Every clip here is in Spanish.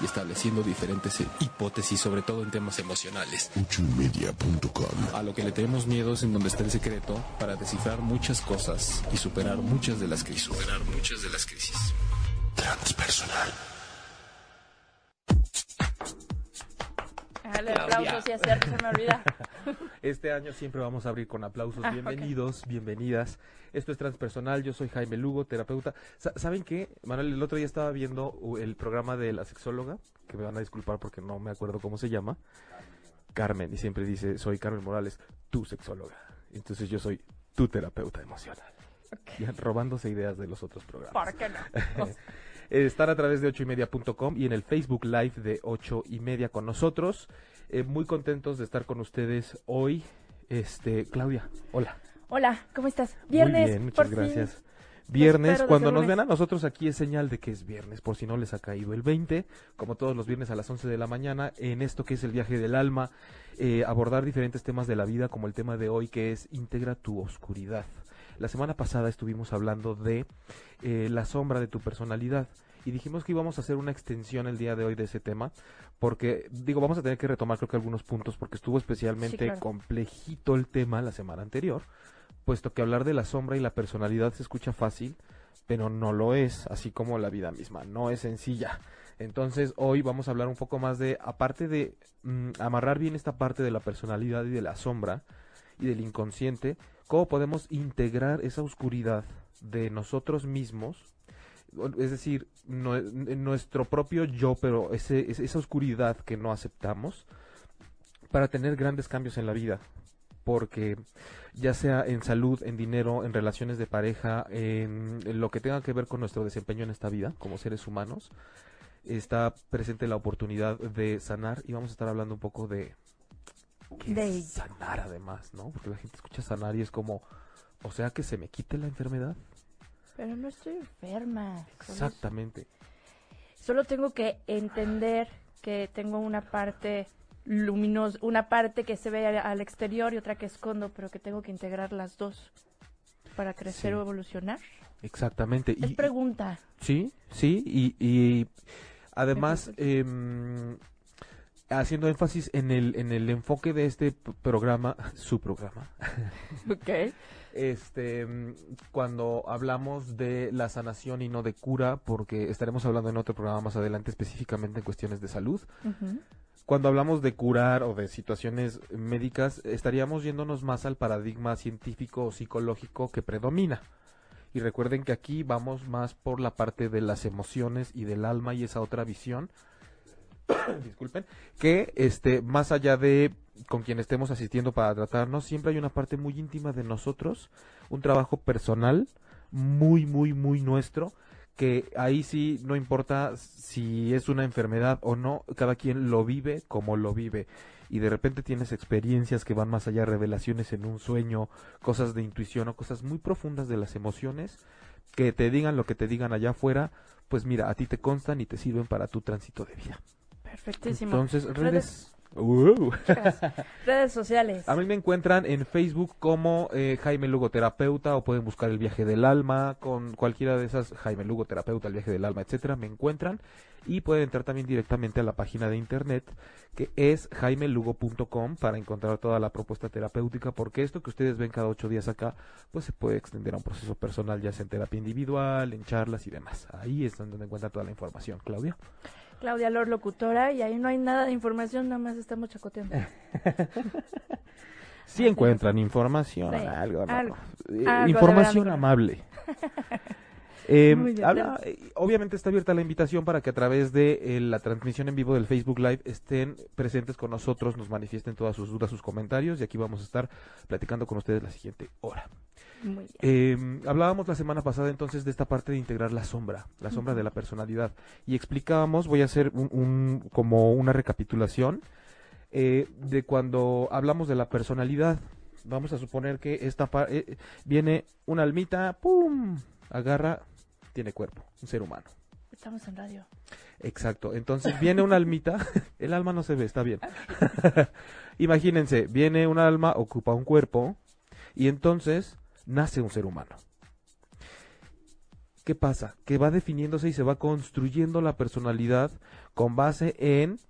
Y estableciendo diferentes hipótesis, sobre todo en temas emocionales. A lo que le tenemos miedo es en donde está el secreto para descifrar muchas cosas y superar muchas de las crisis. Superar muchas de las crisis. Transpersonal. Dale aplausos y hacer, se me olvida. Este año siempre vamos a abrir con aplausos. Ah, Bienvenidos, bienvenidas. Esto es Transpersonal, yo soy Jaime Lugo, terapeuta. Sa- ¿Saben qué? Manuel, el otro día estaba viendo uh, el programa de la sexóloga, que me van a disculpar porque no me acuerdo cómo se llama. Carmen, y siempre dice, soy Carmen Morales, tu sexóloga. Entonces yo soy tu terapeuta emocional. Ya robándose ideas de los otros programas. ¿Por qué no? Eh, Están a través de ochoymedia.com y en el Facebook Live de ocho y media con nosotros. Eh, muy contentos de estar con ustedes hoy. Este, Claudia, hola. Hola, ¿cómo estás? Muy Viernes, bien, muchas por fin. gracias. Viernes, cuando nos ven a nosotros aquí es señal de que es viernes, por si no les ha caído el 20, como todos los viernes a las 11 de la mañana, en esto que es el viaje del alma, eh, abordar diferentes temas de la vida, como el tema de hoy que es integra tu oscuridad. La semana pasada estuvimos hablando de eh, la sombra de tu personalidad y dijimos que íbamos a hacer una extensión el día de hoy de ese tema, porque digo, vamos a tener que retomar creo que algunos puntos, porque estuvo especialmente claro. complejito el tema la semana anterior puesto que hablar de la sombra y la personalidad se escucha fácil, pero no lo es, así como la vida misma, no es sencilla. Entonces hoy vamos a hablar un poco más de, aparte de mm, amarrar bien esta parte de la personalidad y de la sombra y del inconsciente, cómo podemos integrar esa oscuridad de nosotros mismos, es decir, nuestro propio yo, pero ese- esa oscuridad que no aceptamos, para tener grandes cambios en la vida. Porque ya sea en salud, en dinero, en relaciones de pareja, en, en lo que tenga que ver con nuestro desempeño en esta vida como seres humanos, está presente la oportunidad de sanar. Y vamos a estar hablando un poco de, qué De sanar además, ¿no? Porque la gente escucha sanar y es como, o sea que se me quite la enfermedad. Pero no estoy enferma. Exactamente. Solo tengo que entender que tengo una parte luminosa, una parte que se ve al, exterior y otra que escondo, pero que tengo que integrar las dos para crecer Sí. o evolucionar. Exactamente. Es Y- pregunta. Sí, sí, y, y además em, haciendo énfasis en el, en el enfoque de este programa, su programa, Ok. este, cuando hablamos de la sanación y no de cura, porque estaremos hablando en otro programa más adelante específicamente en cuestiones de salud, cuando hablamos de curar o de situaciones médicas, estaríamos yéndonos más al paradigma científico o psicológico que predomina. Y recuerden que aquí vamos más por la parte de las emociones y del alma y esa otra visión. Disculpen, que este más allá de con quien estemos asistiendo para tratarnos, siempre hay una parte muy íntima de nosotros, un trabajo personal muy muy muy nuestro que ahí sí no importa si es una enfermedad o no, cada quien lo vive como lo vive. Y de repente tienes experiencias que van más allá, revelaciones en un sueño, cosas de intuición o cosas muy profundas de las emociones, que te digan lo que te digan allá afuera, pues mira, a ti te constan y te sirven para tu tránsito de vida. Perfectísimo. Entonces, redes... Redes- ¡Uh! Sociales. A mí me encuentran en Facebook como eh, Jaime Lugo Terapeuta o pueden buscar el viaje del alma con cualquiera de esas, Jaime Lugo Terapeuta, el viaje del alma, etcétera, me encuentran y pueden entrar también directamente a la página de internet que es jaimelugo.com para encontrar toda la propuesta terapéutica porque esto que ustedes ven cada ocho días acá pues se puede extender a un proceso personal ya sea en terapia individual, en charlas y demás. Ahí es donde encuentran toda la información, Claudia. Claudia Lor, locutora, y ahí no hay nada de información, nada más estamos chacoteando. Si Así encuentran información, Sí, algo, algo, Eh, algo información amable. Eh, Muy bien. habla- eh, obviamente está abierta la invitación para que a través de eh, la transmisión en vivo del Facebook Live estén presentes con nosotros, nos manifiesten todas sus dudas, sus comentarios y aquí vamos a estar platicando con ustedes la siguiente hora. Muy bien. Eh, hablábamos la semana pasada entonces de esta parte de integrar la sombra, la sombra de la personalidad y explicábamos, voy a hacer un, un- como una recapitulación eh, de cuando hablamos de la personalidad. Vamos a suponer que esta eh, viene una almita, pum, agarra, tiene cuerpo, un ser humano. Estamos en radio. Exacto. Entonces viene una almita, el alma no se ve, está bien. Imagínense, viene un alma, ocupa un cuerpo y entonces nace un ser humano. ¿Qué pasa? Que va definiéndose y se va construyendo la personalidad con base en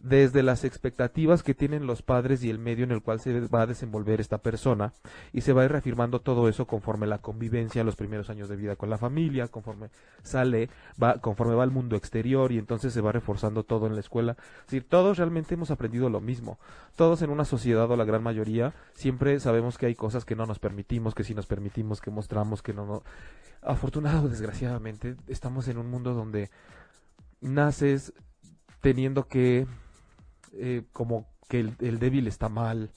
desde las expectativas que tienen los padres y el medio en el cual se va a desenvolver esta persona y se va a ir reafirmando todo eso conforme la convivencia, los primeros años de vida con la familia, conforme sale, va, conforme va al mundo exterior y entonces se va reforzando todo en la escuela. Es todos realmente hemos aprendido lo mismo. Todos en una sociedad o la gran mayoría siempre sabemos que hay cosas que no nos permitimos, que sí nos permitimos, que mostramos, que no, no. Afortunado desgraciadamente estamos en un mundo donde naces teniendo que eh, como que el, el débil está mal,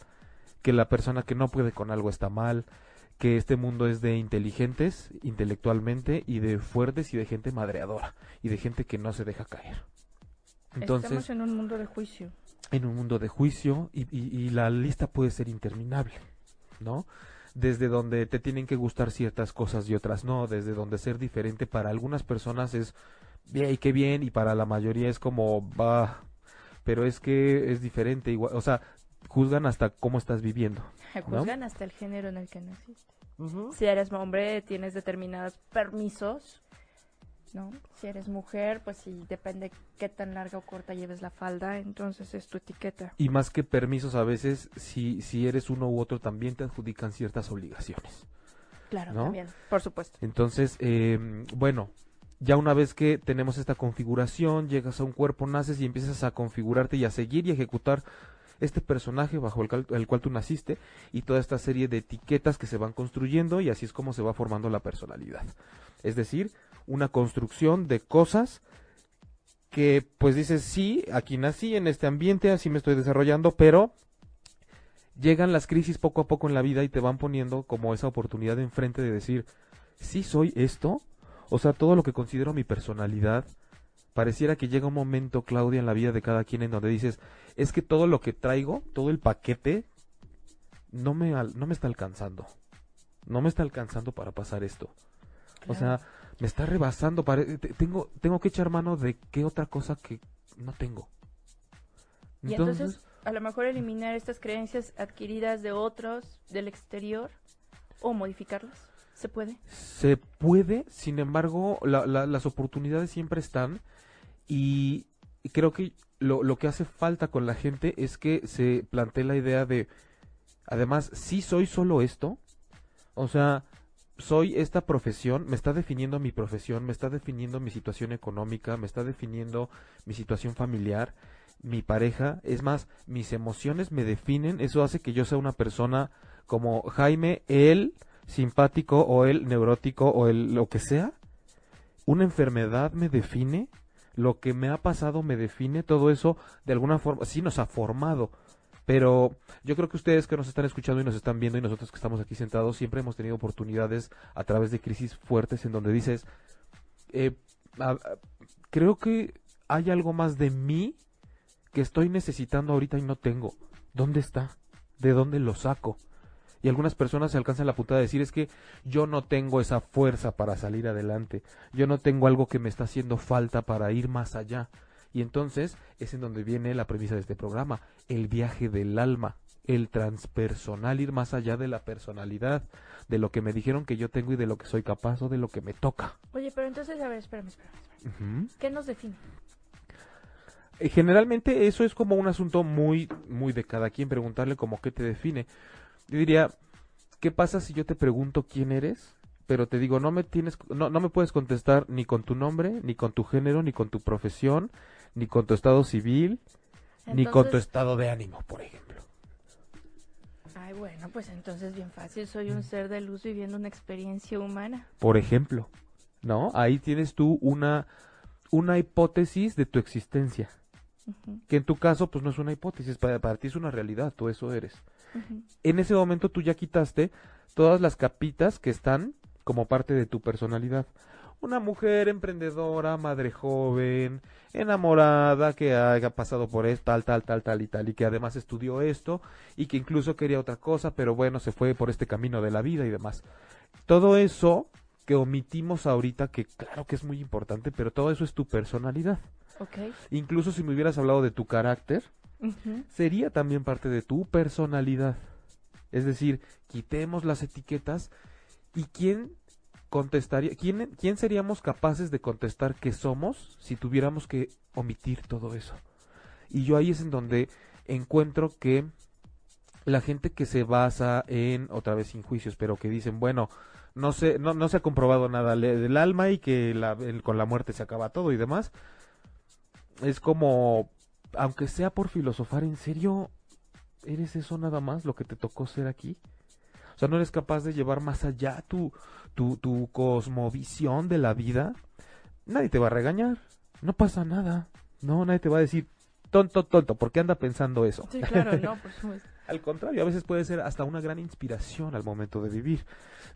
que la persona que no puede con algo está mal, que este mundo es de inteligentes intelectualmente y de fuertes y de gente madreadora y de gente que no se deja caer. Entonces, Estamos en un mundo de juicio. en un mundo de juicio y, y- y la lista puede ser interminable, ¿no? Desde donde te tienen que gustar ciertas cosas y otras no, desde donde ser diferente para algunas personas es bien y qué bien y para la mayoría es como va, pero es que es diferente, igual, o sea, juzgan hasta cómo estás viviendo. Juzgan hasta el género en el que naciste. Si eres hombre, tienes determinados permisos, ¿no? Si eres mujer, pues sí, depende qué tan larga o corta lleves la falda, entonces es tu etiqueta. Y más que permisos a veces, si, si eres uno u otro también te adjudican ciertas obligaciones. Claro, ¿No? también, por supuesto. Entonces, eh, bueno, ya una vez que tenemos esta configuración, llegas a un cuerpo, naces y empiezas a configurarte y a seguir y ejecutar este personaje bajo el, cual tú naciste y toda esta serie de etiquetas que se van construyendo y así es como se va formando la personalidad. Es decir, una construcción de cosas que pues dices, sí, aquí nací en este ambiente, así me estoy desarrollando, pero llegan las crisis poco a poco en la vida y te van poniendo como esa oportunidad enfrente de decir, sí soy esto, o sea, todo lo que considero mi personalidad, pareciera que llega un momento, Claudia, en la vida de cada quien en donde dices, es que todo lo que traigo, todo el paquete, no me, no me está alcanzando. No me está alcanzando para pasar esto. O sea, me está rebasando. tengo, tengo que echar mano de qué otra cosa que no tengo. Y entonces, a lo mejor eliminar estas creencias adquiridas de otros, del exterior, o modificarlas, ¿se puede? Se puede, sin embargo, la- la- las oportunidades siempre están y, creo que lo, lo que hace falta con la gente es que se plantee la idea de, además, si soy solo esto, o sea, soy esta profesión, me está definiendo mi profesión, me está definiendo mi situación económica, me está definiendo mi situación familiar, mi pareja, es más, mis emociones me definen, eso hace que yo sea una persona como Jaime, él simpático o el neurótico o el lo que sea. Una enfermedad me define, lo que me ha pasado me define, todo eso de alguna forma sí nos ha formado. Pero yo creo que ustedes que nos están escuchando y nos están viendo y nosotros que estamos aquí sentados siempre hemos tenido oportunidades a través de crisis fuertes en donde dices, eh, creo que hay algo más de mí que estoy necesitando ahorita y no tengo. ¿Dónde está? ¿De dónde lo saco? Y algunas personas se alcanzan la puntada de decir es que yo no tengo esa fuerza para salir adelante, yo no tengo algo que me está haciendo falta para ir más allá. Y entonces es en donde viene la premisa de este programa, el viaje del alma, el transpersonal, ir más allá de la personalidad, de lo que me dijeron que yo tengo y de lo que soy capaz o de lo que me toca. Oye, pero entonces, a ver, espérame, espérame. espérame. ¿Qué nos define? Eh, Generalmente eso es como un asunto muy, muy de cada quien preguntarle como qué te define. Yo diría, ¿qué pasa si yo te pregunto quién eres? Pero te digo, no me tienes, no, no me puedes contestar ni con tu nombre, ni con tu género, ni con tu profesión, ni con tu estado civil, ni con tu estado de ánimo, por ejemplo. Ay, bueno, pues entonces bien fácil. Soy un ser de luz viviendo una experiencia humana. Por ejemplo, ¿no? Ahí tienes tú una, una hipótesis de tu existencia. Que en tu caso, pues no es una hipótesis, para, para ti es una realidad, tú eso eres. En ese momento tú ya quitaste todas las capitas que están como parte de tu personalidad. Una mujer emprendedora, madre joven, enamorada, que haya pasado por esto, tal, tal, tal, tal y tal, y que además estudió esto, y que incluso quería otra cosa, pero bueno, se fue por este camino de la vida y demás. Todo eso que omitimos ahorita, que claro que es muy importante, pero todo eso es tu personalidad. Ok. Incluso si me hubieras hablado de tu carácter, Sería también parte de tu personalidad. Es decir, quitemos las etiquetas y quién contestaría, quién, quién seríamos capaces de contestar que somos si tuviéramos que omitir todo eso. Y yo ahí es en donde encuentro que la gente que se basa en, otra vez sin juicios, pero que dicen, bueno, no se, no, no se ha comprobado nada del alma y que con la muerte se acaba todo y demás, es como, aunque sea por filosofar, ¿en serio eres eso nada más lo que te tocó ser aquí? O sea, no eres capaz de llevar más allá tu, tu, tu cosmovisión de la vida. Nadie te va a regañar. No pasa nada. No, nadie te va a decir, tonto, tonto, ¿por qué anda pensando eso? Sí, claro, no, por supuesto. Al contrario, a veces puede ser hasta una gran inspiración al momento de vivir.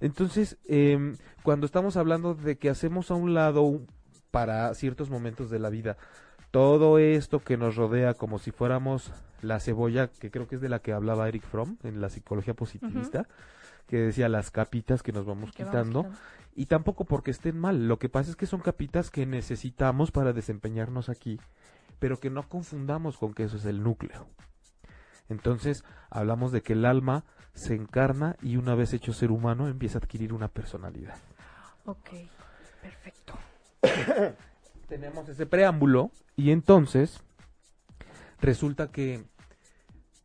Entonces, em, cuando estamos hablando de que hacemos a un lado para ciertos momentos de la vida todo esto que nos rodea como si fuéramos la cebolla, que creo que es de la que hablaba Eric Fromm en la psicología positivista, que decía las capitas que nos vamos Que vamos quitando, quitando. y tampoco porque estén mal, lo que pasa es que son capitas que necesitamos para desempeñarnos aquí, pero que no confundamos con que eso es el núcleo. Entonces, hablamos de que el alma se encarna y una vez hecho ser humano empieza a adquirir una personalidad. Ok, perfecto. Tenemos ese preámbulo y entonces resulta que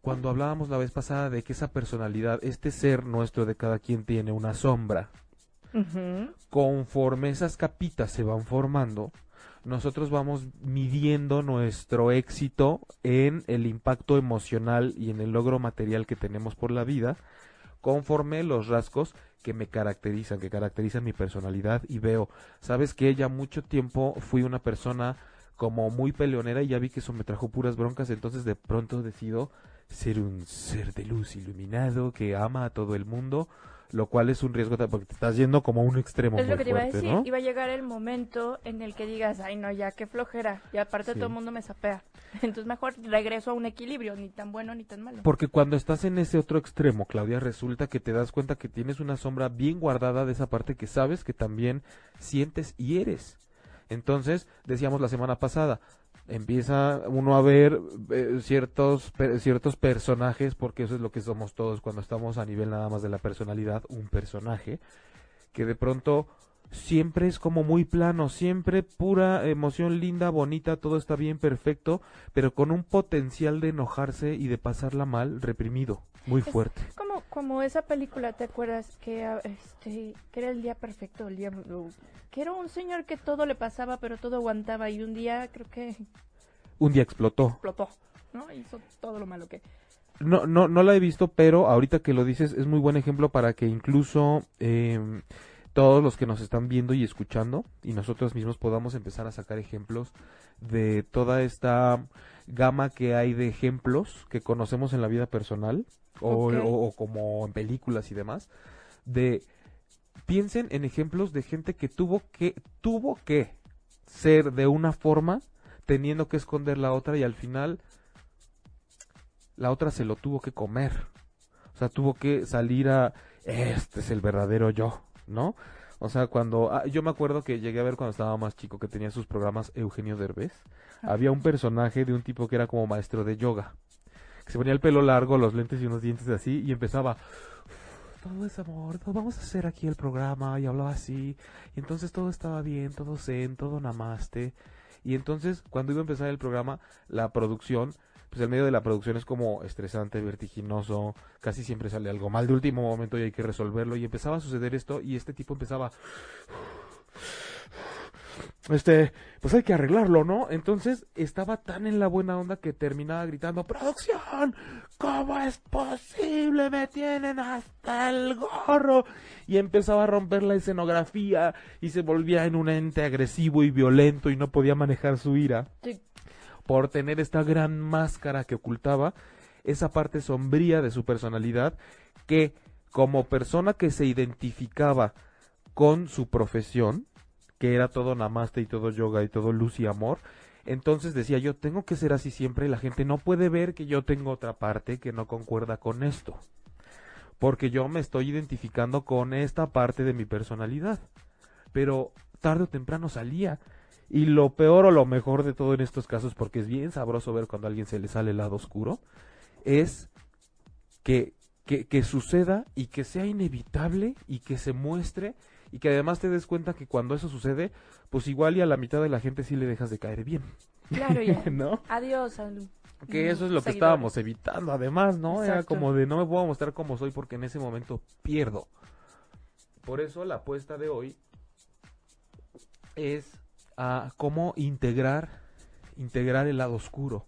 cuando hablábamos la vez pasada de que esa personalidad, este ser nuestro de cada quien tiene una sombra, conforme esas capitas se van formando, nosotros vamos midiendo nuestro éxito en el impacto emocional y en el logro material que tenemos por la vida, conforme los rasgos que me caracterizan, que caracterizan mi personalidad y veo, sabes que ya mucho tiempo fui una persona como muy peleonera y ya vi que eso me trajo puras broncas, entonces de pronto decido ser un ser de luz iluminado que ama a todo el mundo, lo cual es un riesgo porque te estás yendo como a un extremo Es muy lo que te iba a fuerte, decir. ¿no? Iba a llegar el momento en el que digas, ay, no, ya qué flojera. Y aparte Sí. todo el mundo me sapea. Entonces mejor regreso a un equilibrio, ni tan bueno ni tan malo. Porque cuando estás en ese otro extremo, Claudia, resulta que te das cuenta que tienes una sombra bien guardada de esa parte que sabes que también sientes y eres. Entonces, decíamos la semana pasada, empieza uno a ver eh, ciertos, per- ciertos personajes, porque eso es lo que somos todos cuando estamos a nivel nada más de la personalidad, un personaje, que de pronto siempre es como muy plano, siempre pura emoción linda, bonita, todo está bien, perfecto, pero con un potencial de enojarse y de pasarla mal reprimido, muy fuerte. Como esa película, ¿te acuerdas? Que, este, que era el día perfecto, el día... Que era un señor que todo le pasaba, pero todo aguantaba. Y un día creo que Un día explotó. explotó, ¿no? Hizo todo lo malo que... No, no, no la he visto, pero ahorita que lo dices es muy buen ejemplo para que incluso em, todos los que nos están viendo y escuchando y nosotros mismos podamos empezar a sacar ejemplos de toda esta gama que hay de ejemplos que conocemos en la vida personal o, o como en películas y demás de piensen en ejemplos de gente que tuvo que tuvo que ser de una forma teniendo que esconder la otra y al final la otra se lo tuvo que comer. O sea, tuvo que salir a este es el verdadero yo, ¿no? O sea, cuando ah, yo me acuerdo que llegué a ver cuando estaba más chico que tenía sus programas Eugenio Derbez, había un personaje de un tipo que era como maestro de yoga, se ponía el pelo largo, los lentes y unos dientes así y empezaba todo es amor, todo- vamos a hacer aquí el programa y hablaba así, y entonces todo estaba bien, todo zen, todo namaste. Y entonces, cuando iba a empezar el programa, la producción, pues el medio de la producción es como estresante, vertiginoso, casi siempre sale algo mal de último momento y hay que resolverlo. Y empezaba a suceder esto y este tipo empezaba... este, pues hay que arreglarlo, ¿no? Entonces estaba tan en la buena onda que terminaba gritando, producción, ¿cómo es posible? Me tienen hasta el gorro. Y empezaba a romper la escenografía y se volvía en un ente agresivo y violento y no podía manejar su ira Sí. por tener esta gran máscara que ocultaba esa parte sombría de su personalidad que como persona que se identificaba con su profesión, que era todo namaste y todo yoga y todo luz y amor, entonces decía yo tengo que ser así siempre la gente no puede ver que yo tengo otra parte que no concuerda con esto, porque yo me estoy identificando con esta parte de mi personalidad, pero tarde o temprano salía. Y lo peor o lo mejor de todo en estos casos, porque es bien sabroso ver cuando a alguien se le sale el lado oscuro, es que, que, que suceda y que sea inevitable y que se muestre y que además te des cuenta que cuando eso sucede, pues igual y a la mitad de la gente sí le dejas de caer bien, Claro, ya. ¿no? Adiós. al- Que eso es lo que estábamos evitando, además, ¿no? Era Exacto. como de no me puedo mostrar como soy porque en ese momento pierdo. Por eso la apuesta de hoy es a cómo integrar, integrar el lado oscuro.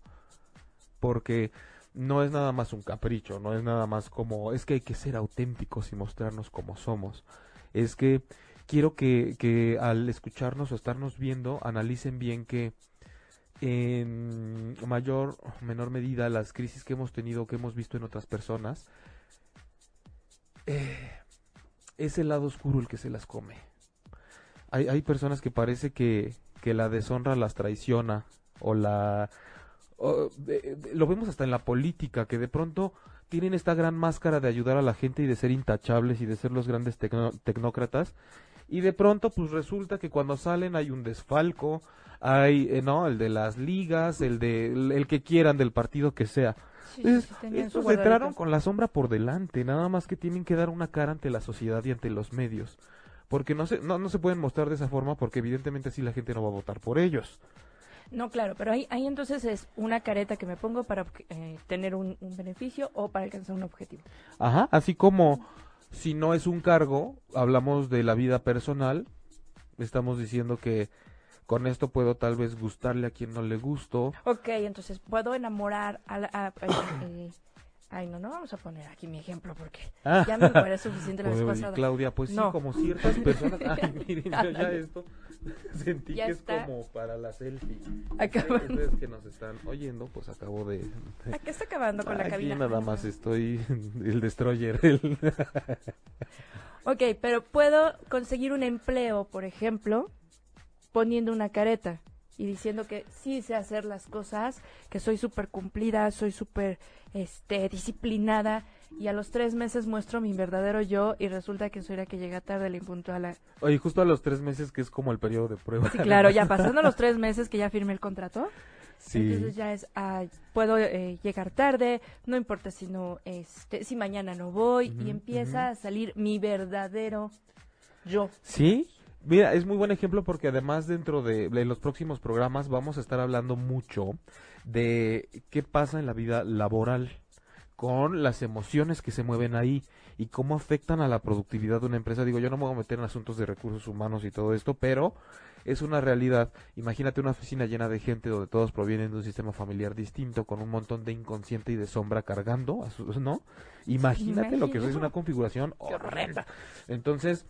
Porque no es nada más un capricho, no es nada más como, es que hay que ser auténticos y mostrarnos como somos. Es que quiero que, que al escucharnos o estarnos viendo, analicen bien que en mayor o menor medida las crisis que hemos tenido, que hemos visto en otras personas, eh, es el lado oscuro el que se las come. Hay, hay personas que parece que, que la deshonra las traiciona o la... o, lo vemos hasta en la política, que de pronto tienen esta gran máscara de ayudar a la gente y de ser intachables y de ser los grandes tecno- tecnócratas. Y de pronto, pues resulta que cuando salen hay un desfalco, hay, eh, ¿no? El de las ligas, el de, el, el que quieran del partido que sea. Sí, Entonces, sí, estos entraron con la sombra por delante, nada más que tienen que dar una cara ante la sociedad y ante los medios. Porque no se, no, no se pueden mostrar de esa forma porque evidentemente así la gente no va a votar por ellos. No, claro, pero ahí, ahí entonces es una careta que me pongo para eh, tener un, un beneficio o para alcanzar un objetivo. Ajá, así como si no es un cargo, hablamos de la vida personal, estamos diciendo que con esto puedo tal vez gustarle a quien no le gusto. Ok, entonces puedo enamorar a la... a- a- eh, ay, no, no vamos a poner aquí mi ejemplo porque Ah. ya me encuadré suficiente la vez pasada. Claudia, pues sí, No. como ciertas personas. Ay, miren, yo ya esto sentí Ya que está. es como para la selfie. Acabando. Ustedes que nos están oyendo, pues acabo de. de- ¿A qué está acabando con la Aquí cabina? nada más estoy el destroyer. el- Ok, pero puedo conseguir un empleo, por ejemplo, poniendo una careta y diciendo que sí sé hacer las cosas, que soy súper cumplida, soy súper este, disciplinada y a los tres meses muestro mi verdadero yo y resulta que soy la que llega tarde, la impuntual. la- Oye, justo a los tres meses que es como el periodo de prueba. Sí, claro, ya pasando los tres meses que ya firmé el contrato, Sí. entonces ya es, ah, puedo eh, llegar tarde, no importa si no, este, si mañana no voy y empieza a salir mi verdadero yo. Sí, mira, es muy buen ejemplo porque además dentro de, de los próximos programas vamos a estar hablando mucho de qué pasa en la vida laboral con las emociones que se mueven ahí y cómo afectan a la productividad de una empresa. Digo, yo no me voy a meter en asuntos de recursos humanos y todo esto, pero es una realidad. Imagínate una oficina llena de gente donde todos provienen de un sistema familiar distinto, con un montón de inconsciente y de sombra cargando, a sus- ¿no? Imagínate lo que es una configuración horrenda. Entonces,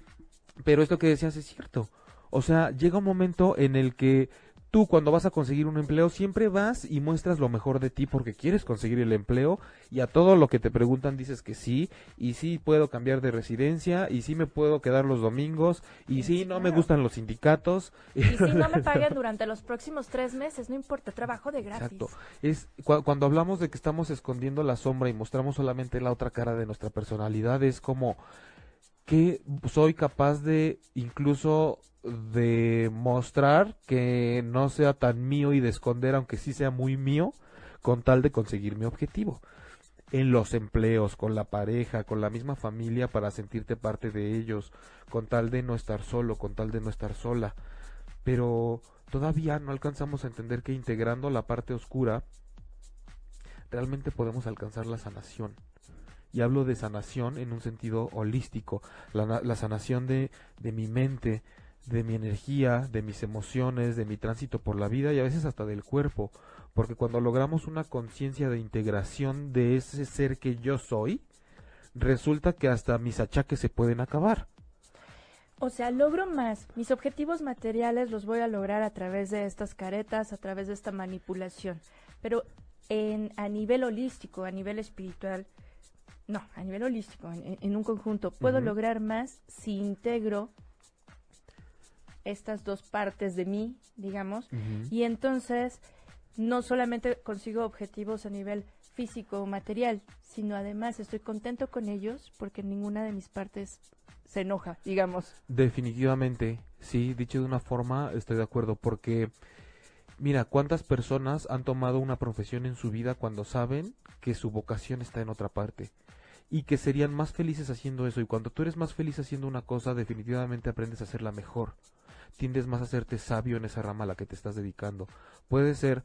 pero esto que decías es cierto. O sea, llega un momento en el que tú cuando vas a conseguir un empleo siempre vas y muestras lo mejor de ti porque quieres conseguir el empleo y a todo lo que te preguntan dices que sí y sí puedo cambiar de residencia y sí me puedo quedar los domingos y sí no me gustan los sindicatos. Y si no me pagan durante los próximos tres meses, no importa, trabajo de gratis. Exacto. Es cu- cuando hablamos de que estamos escondiendo la sombra y mostramos solamente la otra cara de nuestra personalidad es como que soy capaz de incluso de mostrar que no sea tan mío y de esconder aunque sí sea muy mío con tal de conseguir mi objetivo en los empleos, con la pareja, con la misma familia para sentirte parte de ellos, con tal de no estar solo, con tal de no estar sola. Pero todavía no alcanzamos a entender que integrando la parte oscura realmente podemos alcanzar la sanación. Y hablo de sanación en un sentido holístico, la, la sanación de, de mi mente, de mi energía, de mis emociones, de mi tránsito por la vida y a veces hasta del cuerpo, porque cuando logramos una conciencia de integración de ese ser que yo soy, resulta que hasta mis achaques se pueden acabar. O sea, logro más. Mis objetivos materiales los voy a lograr a través de estas caretas, a través de esta manipulación. Pero en, a nivel holístico, a nivel espiritual, no, a nivel holístico, en, un conjunto, puedo lograr más si integro estas dos partes de mí, digamos, y entonces no solamente consigo objetivos a nivel físico o material, sino además estoy contento con ellos porque ninguna de mis partes se enoja, digamos. Definitivamente, sí, dicho de una forma, estoy de acuerdo, porque mira, ¿cuántas personas han tomado una profesión en su vida cuando saben que su vocación está en otra parte? Y que serían más felices haciendo eso. Y cuando tú eres más feliz haciendo una cosa, definitivamente aprendes a hacerla mejor. Tiendes más a hacerte sabio en esa rama a la que te estás dedicando. Puede ser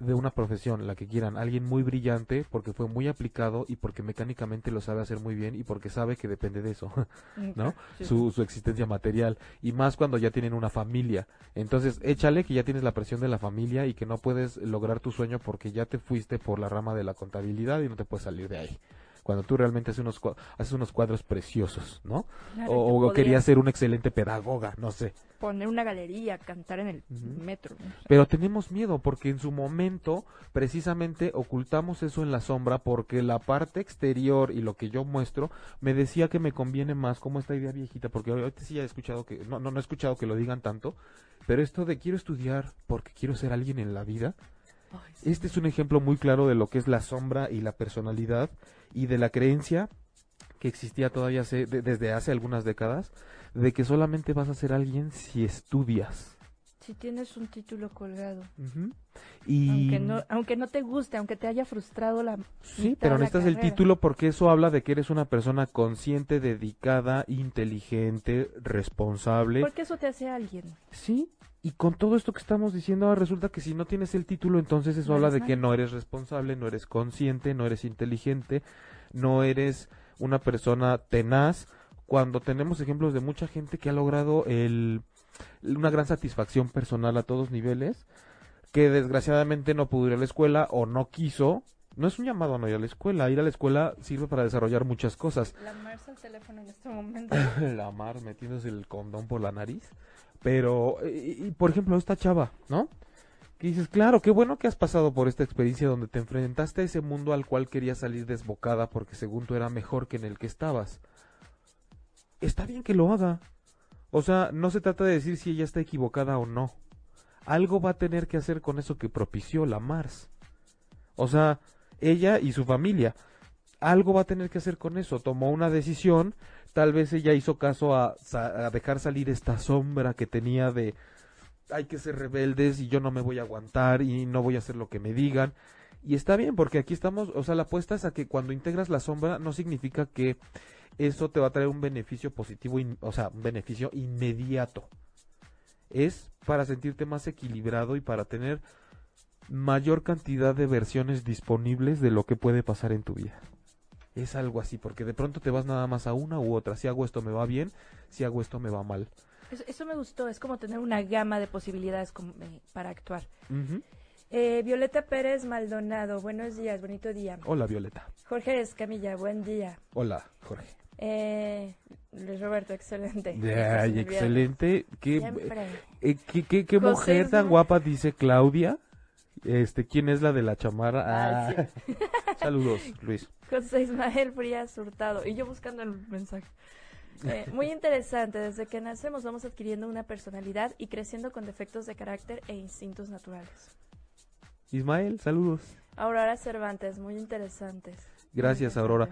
de una profesión, la que quieran, alguien muy brillante porque fue muy aplicado y porque mecánicamente lo sabe hacer muy bien y porque sabe que depende de eso, ¿no? Su, su existencia material y más cuando ya tienen una familia. Entonces, échale que ya tienes la presión de la familia y que no puedes lograr tu sueño porque ya te fuiste por la rama de la contabilidad y no te puedes salir de ahí cuando tú realmente haces unos, haces unos cuadros preciosos, ¿no? o, o querías ser un excelente pedagoga, no sé. Poner una galería, cantar en el metro. Pero tenemos miedo porque en su momento precisamente ocultamos eso en la sombra porque la parte exterior y lo que yo muestro me decía que me conviene más como esta idea viejita, porque ahorita sí ya he escuchado que, no, no, no he escuchado que lo digan tanto, pero esto de quiero estudiar porque quiero ser alguien en la vida, este es un ejemplo muy claro de lo que es la sombra y la personalidad y de la creencia que existía todavía desde hace algunas décadas de que solamente vas a ser alguien si estudias. Si tienes un título colgado. y... aunque, no, aunque no te guste, aunque te haya frustrado la... Sí, pero necesitas el título porque eso habla de que eres una persona consciente, dedicada, inteligente, responsable. Porque eso te hace alguien. Sí, y con todo esto que estamos diciendo, ahora resulta que si no tienes el título, entonces eso habla de que no eres responsable, no eres consciente, no eres inteligente, no eres una persona tenaz. Cuando tenemos ejemplos de mucha gente que ha logrado el, una gran satisfacción personal a todos niveles, que desgraciadamente no pudo ir a la escuela o no quiso, no es un llamado a no ir a la escuela. Ir a la escuela sirve para desarrollar muchas cosas. La Mars al teléfono en este momento. la Mars metiéndose el condón por la nariz. Pero, y, por ejemplo, esta chava, ¿no? Que dices, claro, qué bueno que has pasado por esta experiencia donde te enfrentaste a ese mundo al cual querías salir desbocada porque según tú era mejor que en el que estabas. Está bien que lo haga. O sea, no se trata de decir si ella está equivocada o no. Algo va a tener que hacer con eso que propició la Mars. O sea, ella y su familia. Algo va a tener que hacer con eso. Tomó una decisión Tal vez ella hizo caso a, dejar salir esta sombra que tenía de hay que ser rebeldes y yo no me voy a aguantar y no voy a hacer lo que me digan. Y está bien, porque aquí estamos, o sea, la apuesta es a que cuando integras la sombra no significa que eso te va a traer un beneficio positivo, o sea, un beneficio inmediato. Es para sentirte más equilibrado y para tener mayor cantidad de versiones disponibles de lo que puede pasar en tu vida es algo así, porque de pronto te vas nada más a una u otra. Si hago esto me va bien, si hago esto me va mal. Eso, me gustó, es como tener una gama de posibilidades eh, para actuar. Eh, Violeta Pérez Maldonado, buenos días, bonito día. Hola Violeta. Jorge Escamilla, buen día. Hola Jorge. Eh, Luis Roberto, excelente. Ay, excelente. ¿Qué, qué, qué, mujer tan guapa dice Claudia? Este, ¿quién es la de la chamara? Ah, ah. Saludos, Luis. José Ismael Frías Hurtado. Y yo buscando el mensaje. Eh, muy interesante, desde que nacemos vamos adquiriendo una personalidad y creciendo con defectos de carácter e instintos naturales. Ismael, saludos. Aurora Cervantes, muy interesantes. Gracias, Aurora.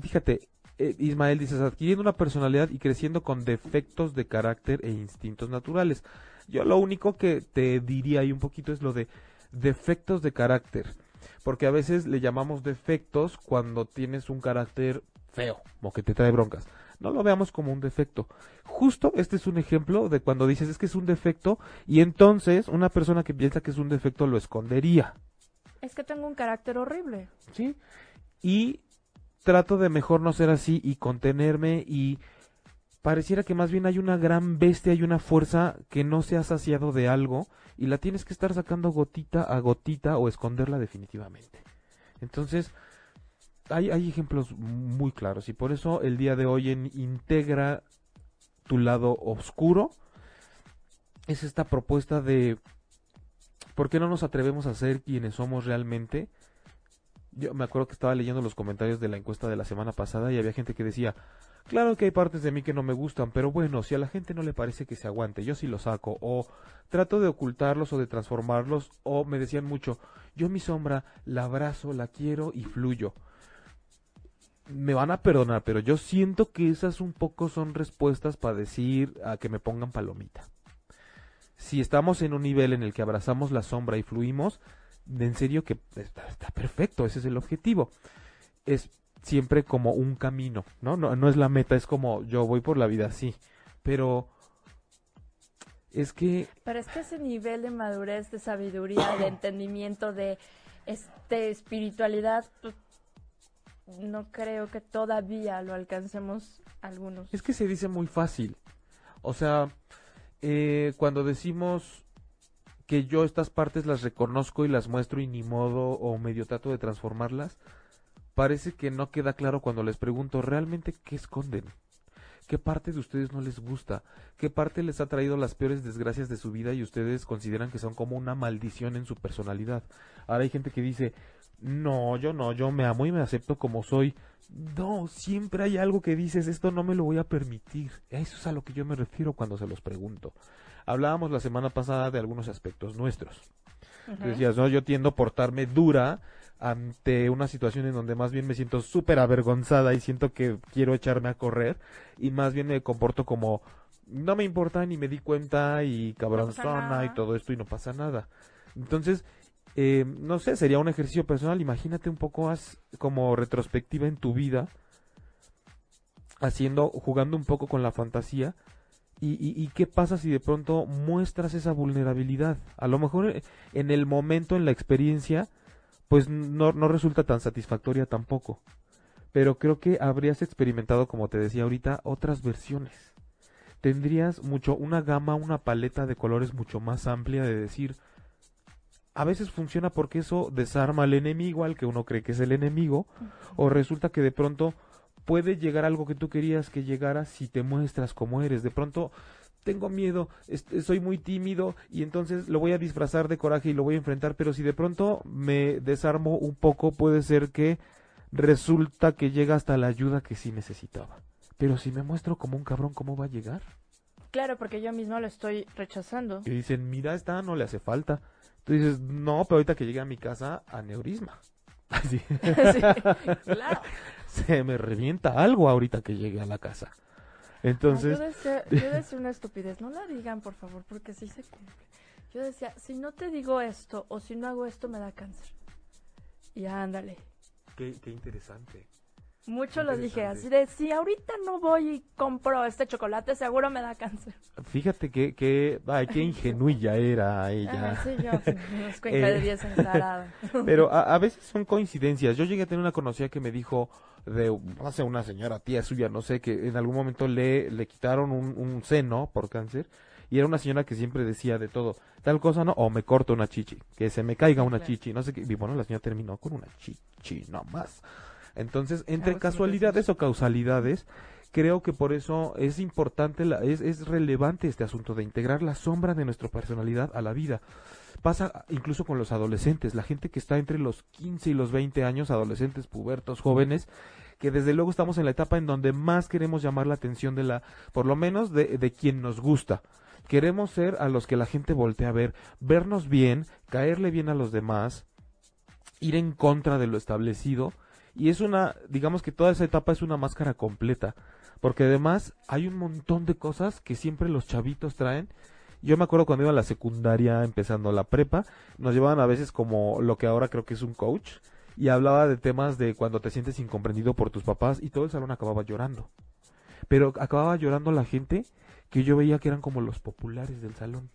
Fíjate, eh, Ismael dices, adquiriendo una personalidad y creciendo con defectos de carácter e instintos naturales. Yo lo único que te diría ahí un poquito es lo de defectos de carácter porque a veces le llamamos defectos cuando tienes un carácter feo o que te trae broncas. No lo veamos como un defecto. Justo este es un ejemplo de cuando dices es que es un defecto y entonces una persona que piensa que es un defecto lo escondería. Es que tengo un carácter horrible. Sí. Y trato de mejor no ser así y contenerme y pareciera que más bien hay una gran bestia, hay una fuerza que no se ha saciado de algo y la tienes que estar sacando gotita a gotita o esconderla definitivamente. Entonces, hay, hay ejemplos muy claros y por eso el día de hoy en Integra tu lado oscuro es esta propuesta de ¿por qué no nos atrevemos a ser quienes somos realmente? Yo me acuerdo que estaba leyendo los comentarios de la encuesta de la semana pasada y había gente que decía, claro que hay partes de mí que no me gustan, pero bueno, si a la gente no le parece que se aguante, yo sí lo saco, o trato de ocultarlos o de transformarlos, o me decían mucho, yo mi sombra la abrazo, la quiero y fluyo. Me van a perdonar, pero yo siento que esas un poco son respuestas para decir a que me pongan palomita. Si estamos en un nivel en el que abrazamos la sombra y fluimos, en serio que está, perfecto, ese es el objetivo. Es siempre como un camino, ¿no? ¿no? No es la meta, es como yo voy por la vida así, pero es que... Pero es que ese nivel de madurez, de sabiduría, de entendimiento, de este espiritualidad, pues, no creo que todavía lo alcancemos algunos. Es que se dice muy fácil. O sea, eh, cuando decimos que yo estas partes las reconozco y las muestro y ni modo o medio trato de transformarlas, parece que no queda claro cuando les pregunto realmente qué esconden. ¿Qué parte de ustedes no les gusta? ¿Qué parte les ha traído las peores desgracias de su vida y ustedes consideran que son como una maldición en su personalidad? Ahora hay gente que dice, no, yo no, yo me amo y me acepto como soy. No, siempre hay algo que dices, esto no me lo voy a permitir. Eso es a lo que yo me refiero cuando se los pregunto. Hablábamos la semana pasada de algunos aspectos nuestros. Decías, no, yo tiendo a portarme dura ante una situación en donde más bien me siento súper avergonzada y siento que quiero echarme a correr y más bien me comporto como no me importa ni me di cuenta y cabronzona y todo esto y no pasa nada. Entonces, eh, no sé, sería un ejercicio personal. Imagínate un poco como retrospectiva en tu vida, haciendo, jugando un poco con la fantasía ¿Y, qué pasa si de pronto muestras esa vulnerabilidad? A lo mejor eh, en el momento, en la experiencia, pues no, no resulta tan satisfactoria tampoco. Pero creo que habrías experimentado, como te decía ahorita, otras versiones. Tendrías mucho, una gama, una paleta de colores mucho más amplia de decir, a veces funciona porque eso desarma al enemigo, al que uno cree que es el enemigo, o resulta que de pronto puede llegar algo que tú querías que llegara si te muestras como eres. De pronto tengo miedo, soy muy tímido y entonces lo voy a disfrazar de coraje y lo voy a enfrentar, pero si de pronto me desarmo un poco, puede ser que resulta que llega hasta la ayuda que sí necesitaba. Pero si me muestro como un cabrón, ¿cómo va a llegar? Claro, porque yo mismo lo estoy rechazando. Y dicen, mira, esta no le hace falta. Tú dices, no, pero ahorita que llegue a mi casa, aneurisma. Así. sí, claro se me revienta algo ahorita que llegue a la casa. Entonces... yo, decía, una estupidez, no la digan por favor, porque sí se cumple. Yo decía, si no te digo esto o si no hago esto me da cáncer. Y ándale. Qué, qué interesante. Mucho lo dije, así de, si ahorita no voy y compro este chocolate, seguro me da cáncer. Fíjate que, que ay, qué ingenuilla era ella. Ah, sí, yo, de 10 eh, Pero a, a, veces son coincidencias. Yo llegué a tener una conocida que me dijo, de, no sé, una señora, tía suya, no sé, que en algún momento le, le quitaron un, un seno por cáncer y era una señora que siempre decía de todo, tal cosa, ¿no? O me corto una chichi, que se me caiga una chichi, no sé qué. Y bueno, la señora terminó con una chichi, no más. Entonces, entre casualidades o causalidades, creo que por eso es importante, la, es, es relevante este asunto de integrar la sombra de nuestra personalidad a la vida. Pasa incluso con los adolescentes, la gente que está entre los 15 y los 20 años, adolescentes, pubertos, jóvenes, que desde luego estamos en la etapa en donde más queremos llamar la atención de la, por lo menos de, de quien nos gusta. Queremos ser a los que la gente voltea a ver, vernos bien, caerle bien a los demás, ir en contra de lo establecido y es una, digamos que toda esa etapa es una máscara completa, porque además hay un montón de cosas que siempre los chavitos traen. Yo me acuerdo cuando iba a la secundaria empezando la prepa, nos llevaban a veces como lo que ahora creo que es un coach y hablaba de temas de cuando te sientes incomprendido por tus papás y todo el salón acababa llorando. Pero acababa llorando la gente que yo veía que eran como los populares del salón.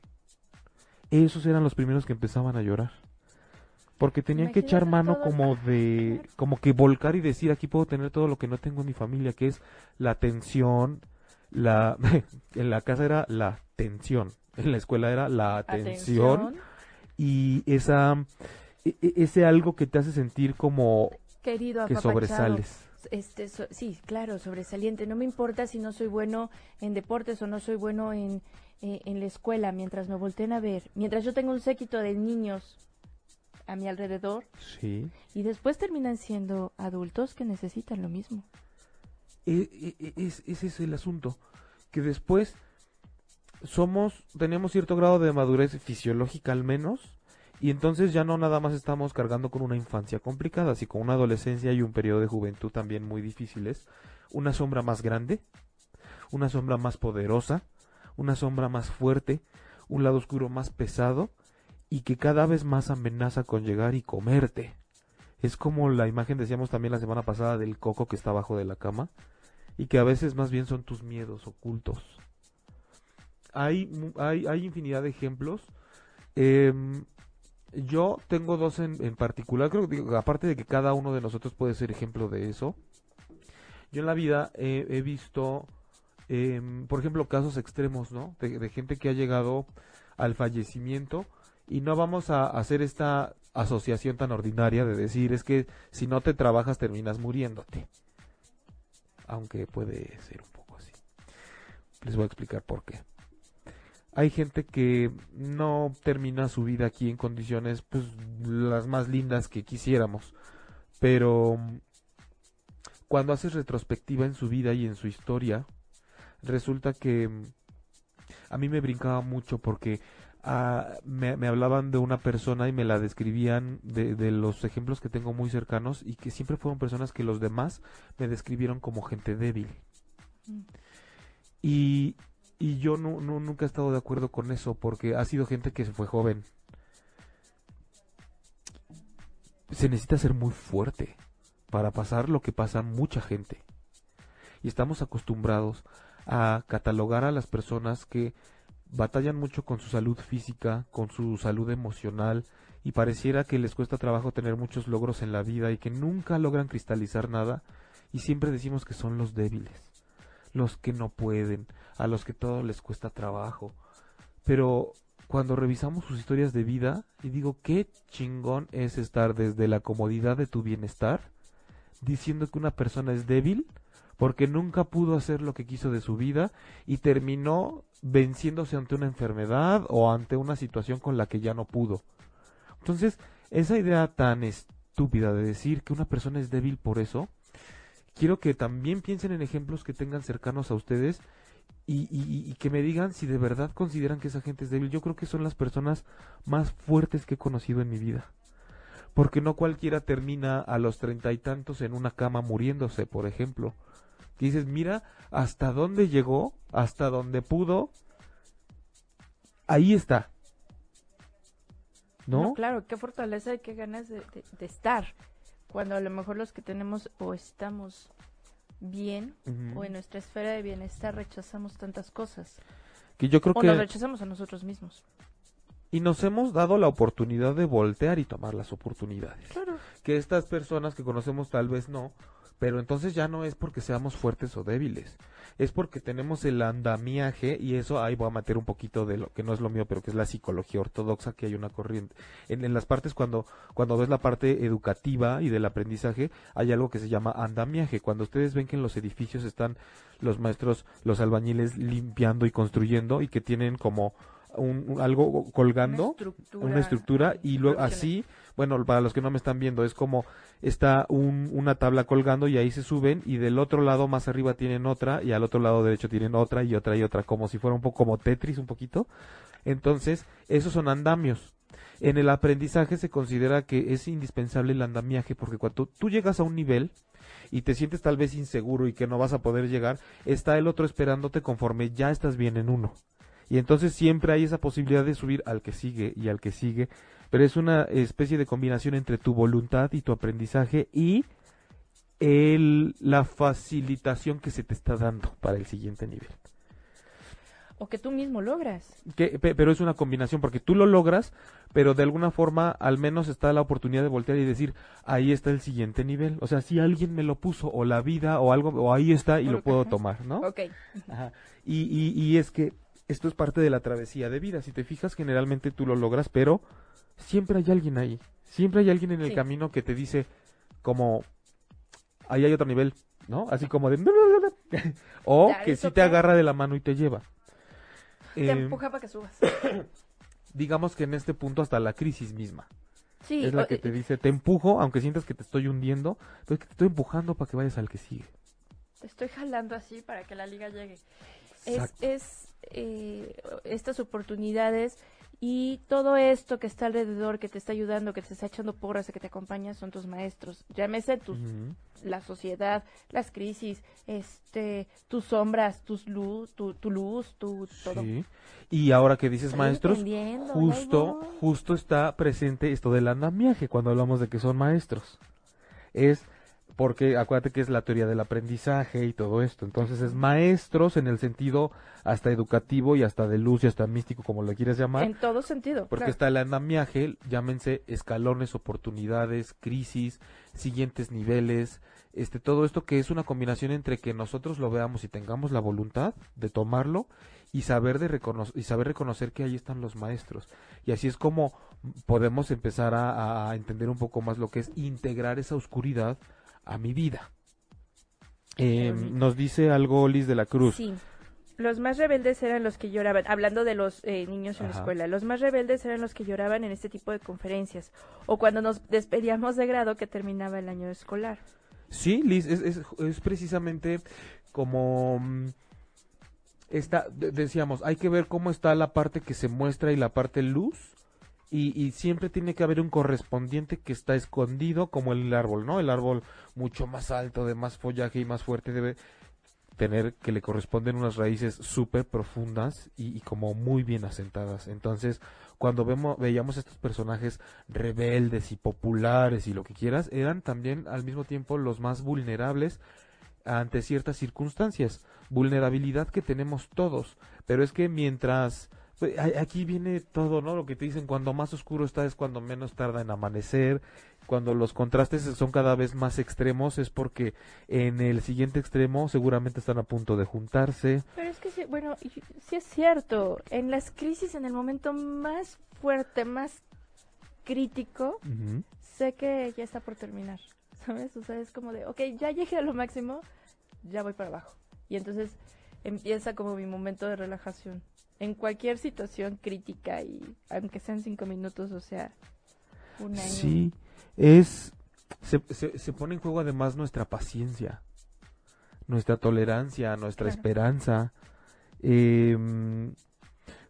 Esos eran los primeros que empezaban a llorar porque tenían que echar mano como de como que volcar y decir aquí puedo tener todo lo que no tengo en mi familia que es la atención la en la casa era la tensión, en la escuela era la atención, Atención. y esa e- e- ese algo que te hace sentir como Querido que sobresales. Este, so- sí, claro, sobresaliente. No me importa si no soy bueno en deportes o no soy bueno en, eh, en la escuela, mientras me volteen a ver, mientras yo tengo un séquito de niños a mi alrededor Sí. y después terminan siendo adultos que necesitan lo mismo. E- e- e- es, ese es el asunto. Que después somos, tenemos cierto grado de madurez fisiológica al menos, y entonces ya no nada más estamos cargando con una infancia complicada, sino con una adolescencia y un periodo de juventud también muy difíciles, una sombra más grande, una sombra más poderosa, una sombra más fuerte, un lado oscuro más pesado, y que cada vez más amenaza con llegar y comerte. Es como la imagen decíamos también la semana pasada del coco que está abajo de la cama y que a veces más bien son tus miedos ocultos. Hay, hay, hay infinidad de ejemplos. Em, yo tengo dos en, en particular, creo que aparte de que cada uno de nosotros puede ser ejemplo de eso. Yo en la vida he, visto, em, por ejemplo, casos extremos, ¿no? De gente que ha llegado al fallecimiento y no vamos a hacer esta asociación tan ordinaria de decir es que si no te trabajas terminas muriéndote. Aunque puede ser un poco así. Les voy a explicar por qué. Hay gente que no termina su vida aquí en condiciones pues las más lindas que quisiéramos, pero cuando haces retrospectiva en su vida y en su historia, resulta que mm, a mí me brincaba mucho porque me, me hablaban de una persona y me la describían de, de los ejemplos que tengo muy cercanos y que siempre fueron personas que los demás me describieron como gente débil. Mm. Y, y yo no, no- nunca he estado de acuerdo con eso porque ha sido gente que se fue joven. Se necesita ser muy fuerte para pasar lo que pasa mucha gente. Y estamos acostumbrados a catalogar a las personas que batallan mucho con su salud física, con su salud emocional, y pareciera que les cuesta trabajo tener muchos logros en la vida y que nunca logran cristalizar nada, y siempre decimos que son los débiles, los que no pueden, a los que todo les cuesta trabajo. Pero cuando revisamos sus historias de vida, y digo, qué chingón es estar desde la comodidad de tu bienestar, diciendo que una persona es débil, porque nunca pudo hacer lo que quiso de su vida y terminó venciéndose ante una enfermedad o ante una situación con la que ya no pudo. Entonces, esa idea tan estúpida de decir que una persona es débil por eso, quiero que también piensen en ejemplos que tengan cercanos a ustedes y, que me digan si de verdad consideran que esa gente es débil. Yo creo que son las personas más fuertes que he conocido en mi vida. Porque no cualquiera termina a los treinta y tantos en una cama muriéndose, por ejemplo. Que dices, mira hasta dónde llegó, hasta dónde pudo. Ahí está. ¿No? claro, qué fortaleza y qué ganas de, de- de estar. Cuando a lo mejor los que tenemos o estamos bien o en nuestra esfera de bienestar rechazamos tantas cosas. Que yo creo O que... nos rechazamos a nosotros mismos. Y nos hemos dado la oportunidad de voltear y tomar las oportunidades. Claro. Que estas personas que conocemos tal vez no, pero entonces ya no es porque seamos fuertes o débiles, es porque tenemos el andamiaje y eso ahí voy a meter un poquito de lo que no es lo mío, pero que es la psicología ortodoxa, que hay una corriente. En, en las partes cuando cuando ves la parte educativa y del aprendizaje, hay algo que se llama andamiaje. Cuando ustedes ven que en los edificios están los maestros, los albañiles limpiando y construyendo y que tienen como un, algo colgando Una estructura. una estructura y luego así, bueno, para los que no me están viendo, es como está un- una tabla colgando y ahí se suben y del otro lado más arriba tienen otra y al otro lado derecho tienen otra y otra y otra, como si fuera un poco como Tetris un poquito. Entonces, esos son andamios. En el aprendizaje se considera que es indispensable el andamiaje porque cuando tú llegas a un nivel y te sientes tal vez inseguro y que no vas a poder llegar, está el otro esperándote conforme ya estás bien en uno. Y entonces siempre hay esa posibilidad de subir al que sigue y al que sigue, pero es una especie de combinación entre tu voluntad y tu aprendizaje y el, la facilitación que se te está dando para el siguiente nivel. o que tú mismo logras. Que, pero es una combinación porque tú lo logras, pero de alguna forma al menos está la oportunidad de voltear y decir, ahí está el siguiente nivel. O sea, si alguien me lo puso, o la vida, o algo, o ahí está y lo puedo tomar, ¿no? Ok. Ajá. Y, y, y es que esto es parte de la travesía de vida. Si te fijas, generalmente tú lo logras, pero siempre hay alguien ahí. Siempre hay alguien en el Sí. camino que te dice, como, ahí hay otro nivel, ¿no? Así como de... o que sí te que- agarra de la mano y te lleva. Te Eh, empuja para que subas. digamos que en este punto hasta la crisis misma. Sí, es la que te dice, te empujo, aunque sientas que te estoy hundiendo, pero es que te estoy empujando para que vayas al que sigue. te estoy jalando así para que la liga llegue. Es, es eh, estas oportunidades y todo esto que está alrededor, que te está ayudando, que te está echando porras, que te acompaña, son tus maestros. Llámese tus, la sociedad, las crisis, este, tus sombras, tus luz, tu, tu luz, tu todo. Sí. Y ahora que dices Estoy maestros, justo, justo está presente esto del andamiaje cuando hablamos de que son maestros. Es porque acuérdate que es la teoría del aprendizaje y todo esto. Entonces es maestros en el sentido hasta educativo y hasta de luz y hasta místico, como lo quieres llamar. En todo sentido. Porque claro. está el andamiaje, llámense escalones, oportunidades, crisis, siguientes niveles, este todo esto que es una combinación entre que nosotros lo veamos y tengamos la voluntad de tomarlo y saber de recono- y saber reconocer que ahí están los maestros. Y así es como podemos empezar a, a entender un poco más lo que es integrar esa oscuridad a mi vida. Eh, nos dice algo Liz de la Cruz. Sí. Los más rebeldes eran los que lloraban, hablando de los eh, niños en la escuela, los más rebeldes eran los que lloraban en este tipo de conferencias o cuando nos despedíamos de grado que terminaba el año escolar. Sí, Liz, es, es, es precisamente como mm, esta, de- decíamos, hay que ver cómo está la parte que se muestra y la parte luz, y, y siempre tiene que haber un correspondiente que está escondido, como el árbol, ¿no? El árbol mucho más alto, de más follaje y más fuerte, debe tener que le corresponden unas raíces súper profundas y, y como muy bien asentadas. Entonces, cuando vemos, veíamos estos personajes rebeldes y populares y lo que quieras, eran también al mismo tiempo los más vulnerables ante ciertas circunstancias. Vulnerabilidad que tenemos todos. Pero es que mientras... pues, Aquí viene todo, ¿no? Lo que te dicen, cuando más oscuro está es cuando menos tarda en amanecer. Cuando los contrastes son cada vez más extremos es porque en el siguiente extremo seguramente están a punto de juntarse. Pero es que sí, bueno, sí es cierto, en las crisis, en el momento más fuerte, más crítico, sé que ya está por terminar, ¿sabes? O sea, es como de, ok, ya llegué a lo máximo, ya voy para abajo. Y entonces empieza como mi momento de relajación. En cualquier situación crítica y aunque sean cinco minutos, o sea, un año. Sí, es... Se, se, se pone en juego además nuestra paciencia, nuestra tolerancia, nuestra Claro. esperanza. Em,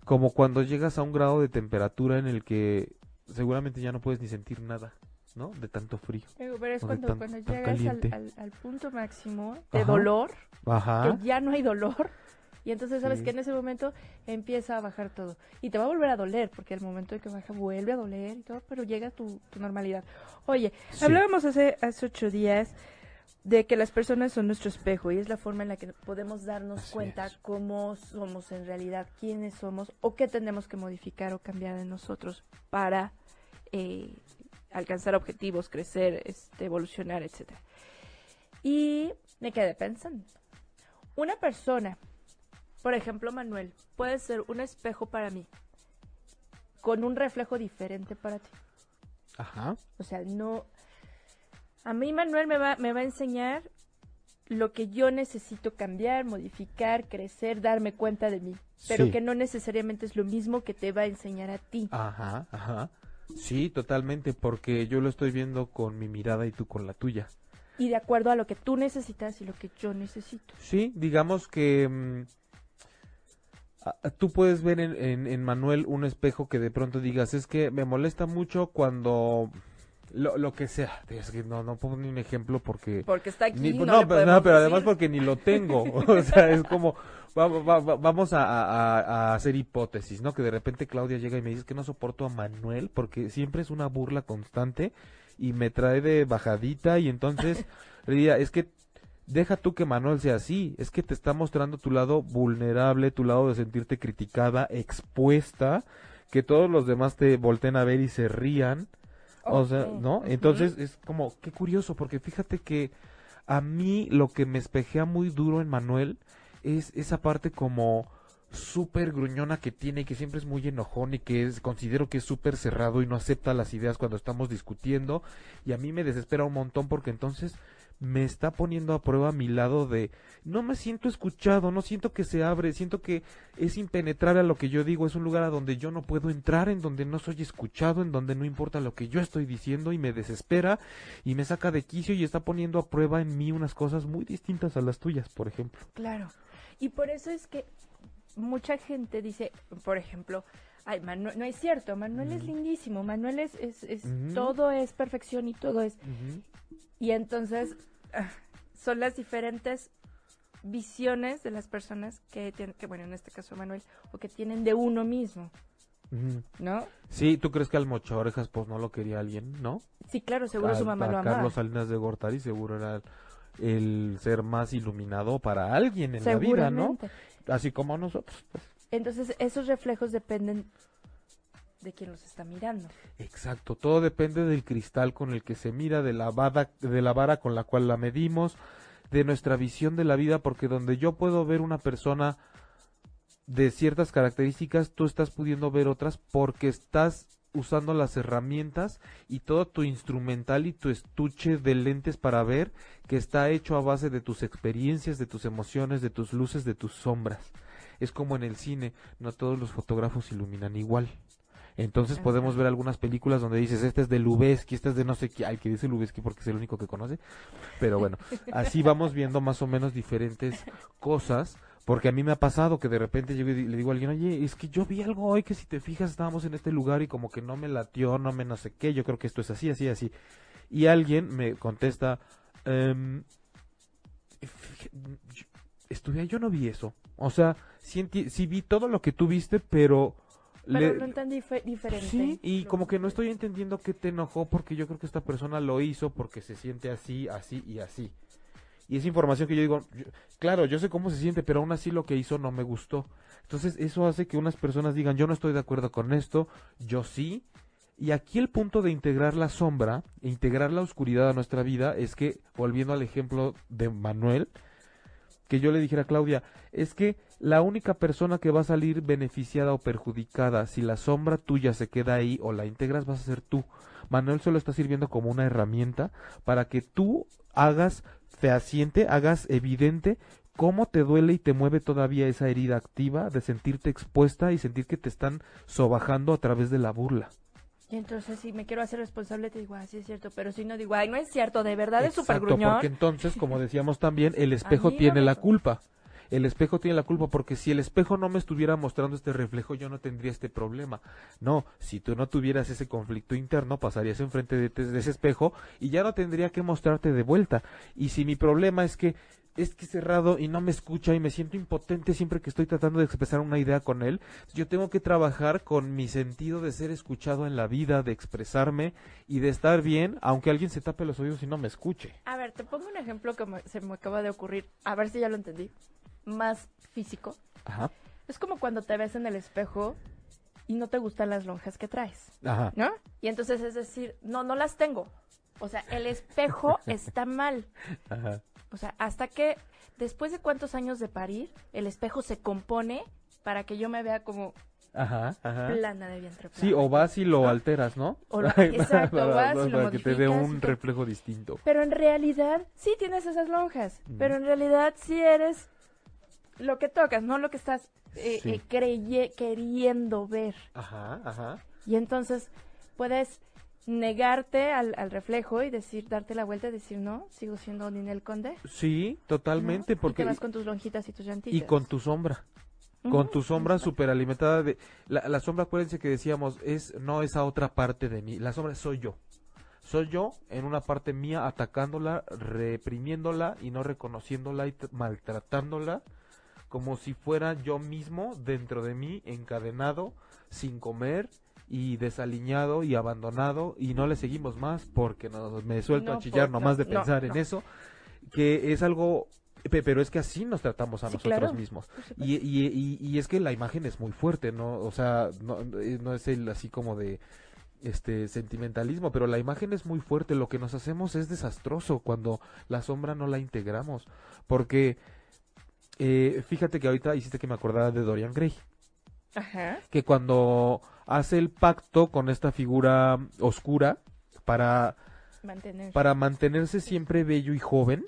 como cuando llegas a un grado de temperatura en el que seguramente ya no puedes ni sentir nada, ¿no? De tanto frío. Digo, Pero es cuando, tan- cuando tan llegas al, caliente. al- al punto máximo de Ajá. dolor, Ajá. que ya no hay dolor. Y entonces sabes Sí. que en ese momento empieza a bajar todo. Y te va a volver a doler, porque al momento de que baja vuelve a doler y todo, pero llega tu, tu normalidad. Oye, Sí. hablábamos hace, hace ocho días de que las personas son nuestro espejo y es la forma en la que podemos darnos Así cuenta es. cómo somos en realidad, quiénes somos o qué tenemos que modificar o cambiar en nosotros para eh, alcanzar objetivos, crecer, este, evolucionar, etcétera. Y me quedé pensando, una persona, por ejemplo Manuel, puede ser un espejo para mí, con un reflejo diferente para ti. Ajá. O sea, no... A mí Manuel me va, me va a enseñar lo que yo necesito cambiar, modificar, crecer, darme cuenta de mí. Pero Sí. que no necesariamente es lo mismo que te va a enseñar a ti. Ajá, ajá. Sí, totalmente, porque yo lo estoy viendo con mi mirada y tú con la tuya. Y de acuerdo a lo que tú necesitas y lo que yo necesito. Sí, digamos que mm, tú puedes ver en, en, en Manuel un espejo que de pronto digas, es que me molesta mucho cuando lo, lo que sea. Es que no, no pongo ni un ejemplo porque... Porque está aquí. Ni- no, no, le pero, no, pero además porque ni lo tengo. o sea, es como, va- va- va- vamos a, a- a hacer hipótesis, ¿no? Que de repente Claudia llega y me dice que no soporto a Manuel porque siempre es una burla constante y me trae de bajadita y entonces le diría, es que deja tú que Manuel sea así, es que te está mostrando tu lado vulnerable, tu lado de sentirte criticada, expuesta, que todos los demás te volteen a ver y se rían. O sea, ¿no? Entonces es como, qué curioso, porque fíjate que a mí lo que me espejea muy duro en Manuel es esa parte como súper gruñona que tiene y que siempre es muy enojón y que es, considero que es súper cerrado y no acepta las ideas cuando estamos discutiendo y a mí me desespera un montón porque entonces me está poniendo a prueba mi lado de no me siento escuchado, no siento que se abre, siento que es impenetrable a lo que yo digo, es un lugar a donde yo no puedo entrar, en donde no soy escuchado, en donde no importa lo que yo estoy diciendo y me desespera y me saca de quicio y está poniendo a prueba en mí unas cosas muy distintas a las tuyas, por ejemplo. Claro. Y por eso es que mucha gente dice, por ejemplo, ay, Manuel, no es cierto, Manuel es lindísimo, Manuel es, es, todo es perfección y todo es... Y entonces ah, son las diferentes visiones de las personas que tienen, que bueno, en este caso Manuel, o que tienen de uno mismo. ¿no? Sí, ¿tú crees que al mocha orejas pues no lo quería alguien, no? Sí, claro, seguro su mamá lo amaba. Carlos Salinas de Gortari seguro era el ser más iluminado para alguien en la vida, ¿no? Así como nosotros. pues. Entonces, esos reflejos dependen de quien los está mirando. Exacto, todo depende del cristal con el que se mira, de la, de la vara con la cual la medimos, de nuestra visión de la vida, porque donde yo puedo ver una persona de ciertas características, tú estás pudiendo ver otras porque estás usando las herramientas y todo tu instrumental y tu estuche de lentes para ver que está hecho a base de tus experiencias, de tus emociones, de tus luces, de tus sombras. Es como en el cine, no todos los fotógrafos iluminan igual. Entonces podemos ver algunas películas donde dices, este es de Lubeski, este es de no sé qué, ay, que dice Lubeski porque es el único que conoce. Pero bueno, así vamos viendo más o menos diferentes cosas, porque a mí me ha pasado que de repente llego y di- le digo a alguien, oye, es que yo vi algo hoy que si te fijas estábamos en este lugar y como que no me latió, no me no sé qué, yo creo que esto es así, así, así. Y alguien me contesta, em, yo- no vi eso. O sea, sí, vi todo lo que tú viste, pero... Pero le- entendí fe- diferente. Sí, y como que no estoy entendiendo qué te enojó porque yo creo que esta persona lo hizo porque se siente así, así y así. Y es información que yo digo, yo- claro, yo sé cómo se siente, pero aún así lo que hizo no me gustó. Entonces eso hace que unas personas digan, yo no estoy de acuerdo con esto, yo sí. Y aquí el punto de integrar la sombra, e integrar la oscuridad a nuestra vida, es que, volviendo al ejemplo de Manuel, que yo le dijera a Claudia, es que la única persona que va a salir beneficiada o perjudicada si la sombra tuya se queda ahí o la integras vas a ser tú. Manuel solo está sirviendo como una herramienta para que tú hagas fehaciente, hagas evidente cómo te duele y te mueve todavía esa herida activa de sentirte expuesta y sentir que te están sobajando a través de la burla. Y entonces, si me quiero hacer responsable, te digo, ah, sí es cierto. Pero si no digo, ay, no es cierto, de verdad es súper Exacto, gruñón. porque entonces, como decíamos también, el espejo no tiene la culpa. El espejo tiene la culpa porque si el espejo no me estuviera mostrando este reflejo, yo no tendría este problema. No, si tú no tuvieras ese conflicto interno, pasarías enfrente de, de ese espejo y ya no tendría que mostrarte de vuelta. Y si mi problema es que es que es cerrado y no me escucha y me siento impotente siempre que estoy tratando de expresar una idea con él, yo tengo que trabajar con mi sentido de ser escuchado en la vida, de expresarme y de estar bien, aunque alguien se tape los oídos y no me escuche. A ver, te pongo un ejemplo que me- se me acaba de ocurrir. A ver si ya lo entendí. Más físico. Ajá. Es como cuando te ves en el espejo y no te gustan las lonjas que traes, Ajá. ¿no? Y entonces es decir, no, no las tengo. O sea, el espejo está mal. Ajá. O sea, hasta que después de cuántos años de parir, el espejo se compone para que yo me vea como Ajá. Ajá. plana de vientre Sí, o vas y lo ¿no? alteras, ¿no? O lo- exacto, Para- vas y para lo que te dé un reflejo distinto. Pero en realidad sí tienes esas lonjas, Mm. pero en realidad sí eres lo que tocas, no lo que estás eh, Sí. eh, creye- queriendo ver. Ajá, ajá. Y entonces puedes negarte al, al reflejo y decir, darte la vuelta y decir, no, sigo siendo Ninel Conde. Sí, ¿no? totalmente, Y porque te vas con tus lonjitas y tus llantitas. y con tu sombra, con tu sombra exacto. súper alimentada de la, la sombra, acuérdense que decíamos, es no esa otra parte de mí, la sombra soy yo. Soy yo en una parte mía atacándola, reprimiéndola y no reconociéndola y maltratándola como si fuera yo mismo dentro de mí encadenado, sin comer y desaliñado y abandonado y no le seguimos más porque nos, me suelto No, a chillar por- nomás de no, pensar en eso. que es algo pe- pero es que así nos tratamos a Sí, nosotros claro. mismos y, y, y, y es que la imagen es muy fuerte no o sea no, eh, no es el así como de este sentimentalismo pero la imagen es muy fuerte lo que nos hacemos es desastroso cuando la sombra no la integramos porque eh, fíjate que ahorita hiciste que me acordara de Dorian Gray Ajá. que cuando hace el pacto con esta figura oscura para Mantener. para mantenerse siempre bello y joven,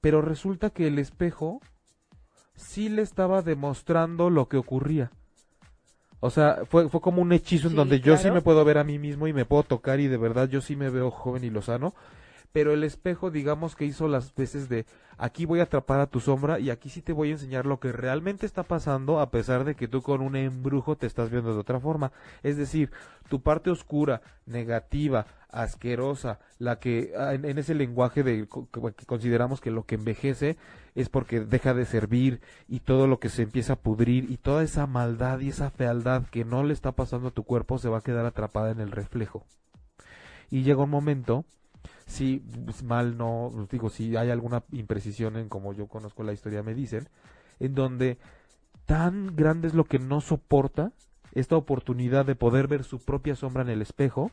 pero resulta que el espejo sí le estaba demostrando lo que ocurría. O sea, fue, fue como un hechizo en donde yo sí me puedo ver a mí mismo y me puedo tocar y de verdad yo sí me veo joven y lozano. Pero el espejo, digamos que hizo las veces de aquí voy a atrapar a tu sombra y aquí sí te voy a enseñar lo que realmente está pasando a pesar de que tú con un embrujo te estás viendo de otra forma. Es decir, tu parte oscura, negativa, asquerosa, la que ah, en, ese lenguaje de que consideramos que lo que envejece es porque deja de servir y todo lo que se empieza a pudrir y toda esa maldad y esa fealdad que no le está pasando a tu cuerpo se va a quedar atrapada en el reflejo. Y llega un momento si pues, mal no, digo, si hay alguna imprecisión en como yo conozco la historia me dicen, en donde tan grande es lo que no soporta esta oportunidad de poder ver su propia sombra en el espejo,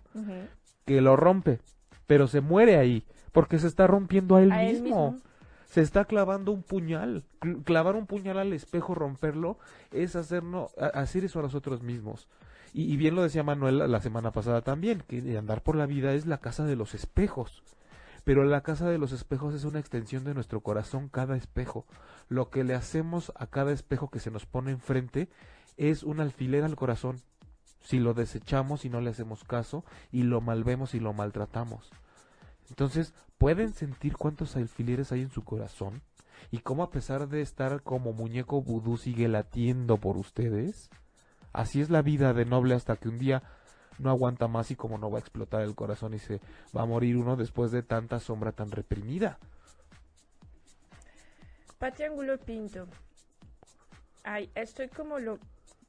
que lo rompe, pero se muere ahí, porque se está rompiendo a él, A él mismo. mismo. Se está clavando un puñal. Cl- Clavar un puñal al espejo, romperlo, es hacernos, hacer eso a nosotros mismos. Y, y bien lo decía Manuel la- semana pasada también, que andar por la vida es la casa de los espejos. Pero la casa de los espejos es una extensión de nuestro corazón, cada espejo. Lo que le hacemos a cada espejo que se nos pone enfrente es un alfiler al corazón. Si lo desechamos y no le hacemos caso, y lo malvemos y lo maltratamos. Entonces, ¿pueden sentir cuántos alfileres hay en su corazón? ¿Y cómo a pesar de estar como muñeco vudú sigue latiendo por ustedes? Así es la vida de noble hasta que un día no aguanta más y como no va a explotar el corazón y se va a morir uno después de tanta sombra tan reprimida. Pati Angulo Pinto. Ay, estoy como lo,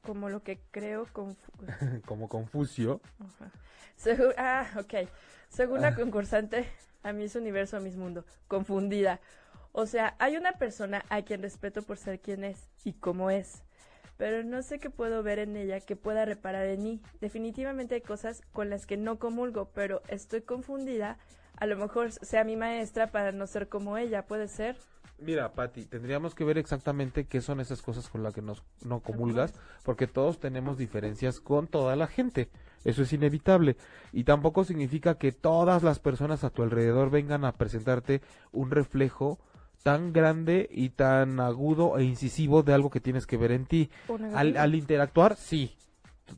como lo que creo confu- como Confucio. Ajá. Segu- ah, ok. Según la concursante, a Miss Universo, a Miss Mundo, confundida. O sea, hay una persona a quien respeto por ser quien es y cómo es, pero no sé qué puedo ver en ella que pueda reparar en mí. Definitivamente hay cosas con las que no comulgo, pero estoy confundida. A lo mejor sea mi maestra para no ser como ella, puede ser. Mira, Patti, tendríamos que ver exactamente qué son esas cosas con las que nos, no comulgas, porque todos tenemos diferencias con toda la gente. Eso es inevitable. Y tampoco significa que todas las personas a tu alrededor vengan a presentarte un reflejo tan grande y tan agudo e incisivo de algo que tienes que ver en ti. Al, al interactuar, sí.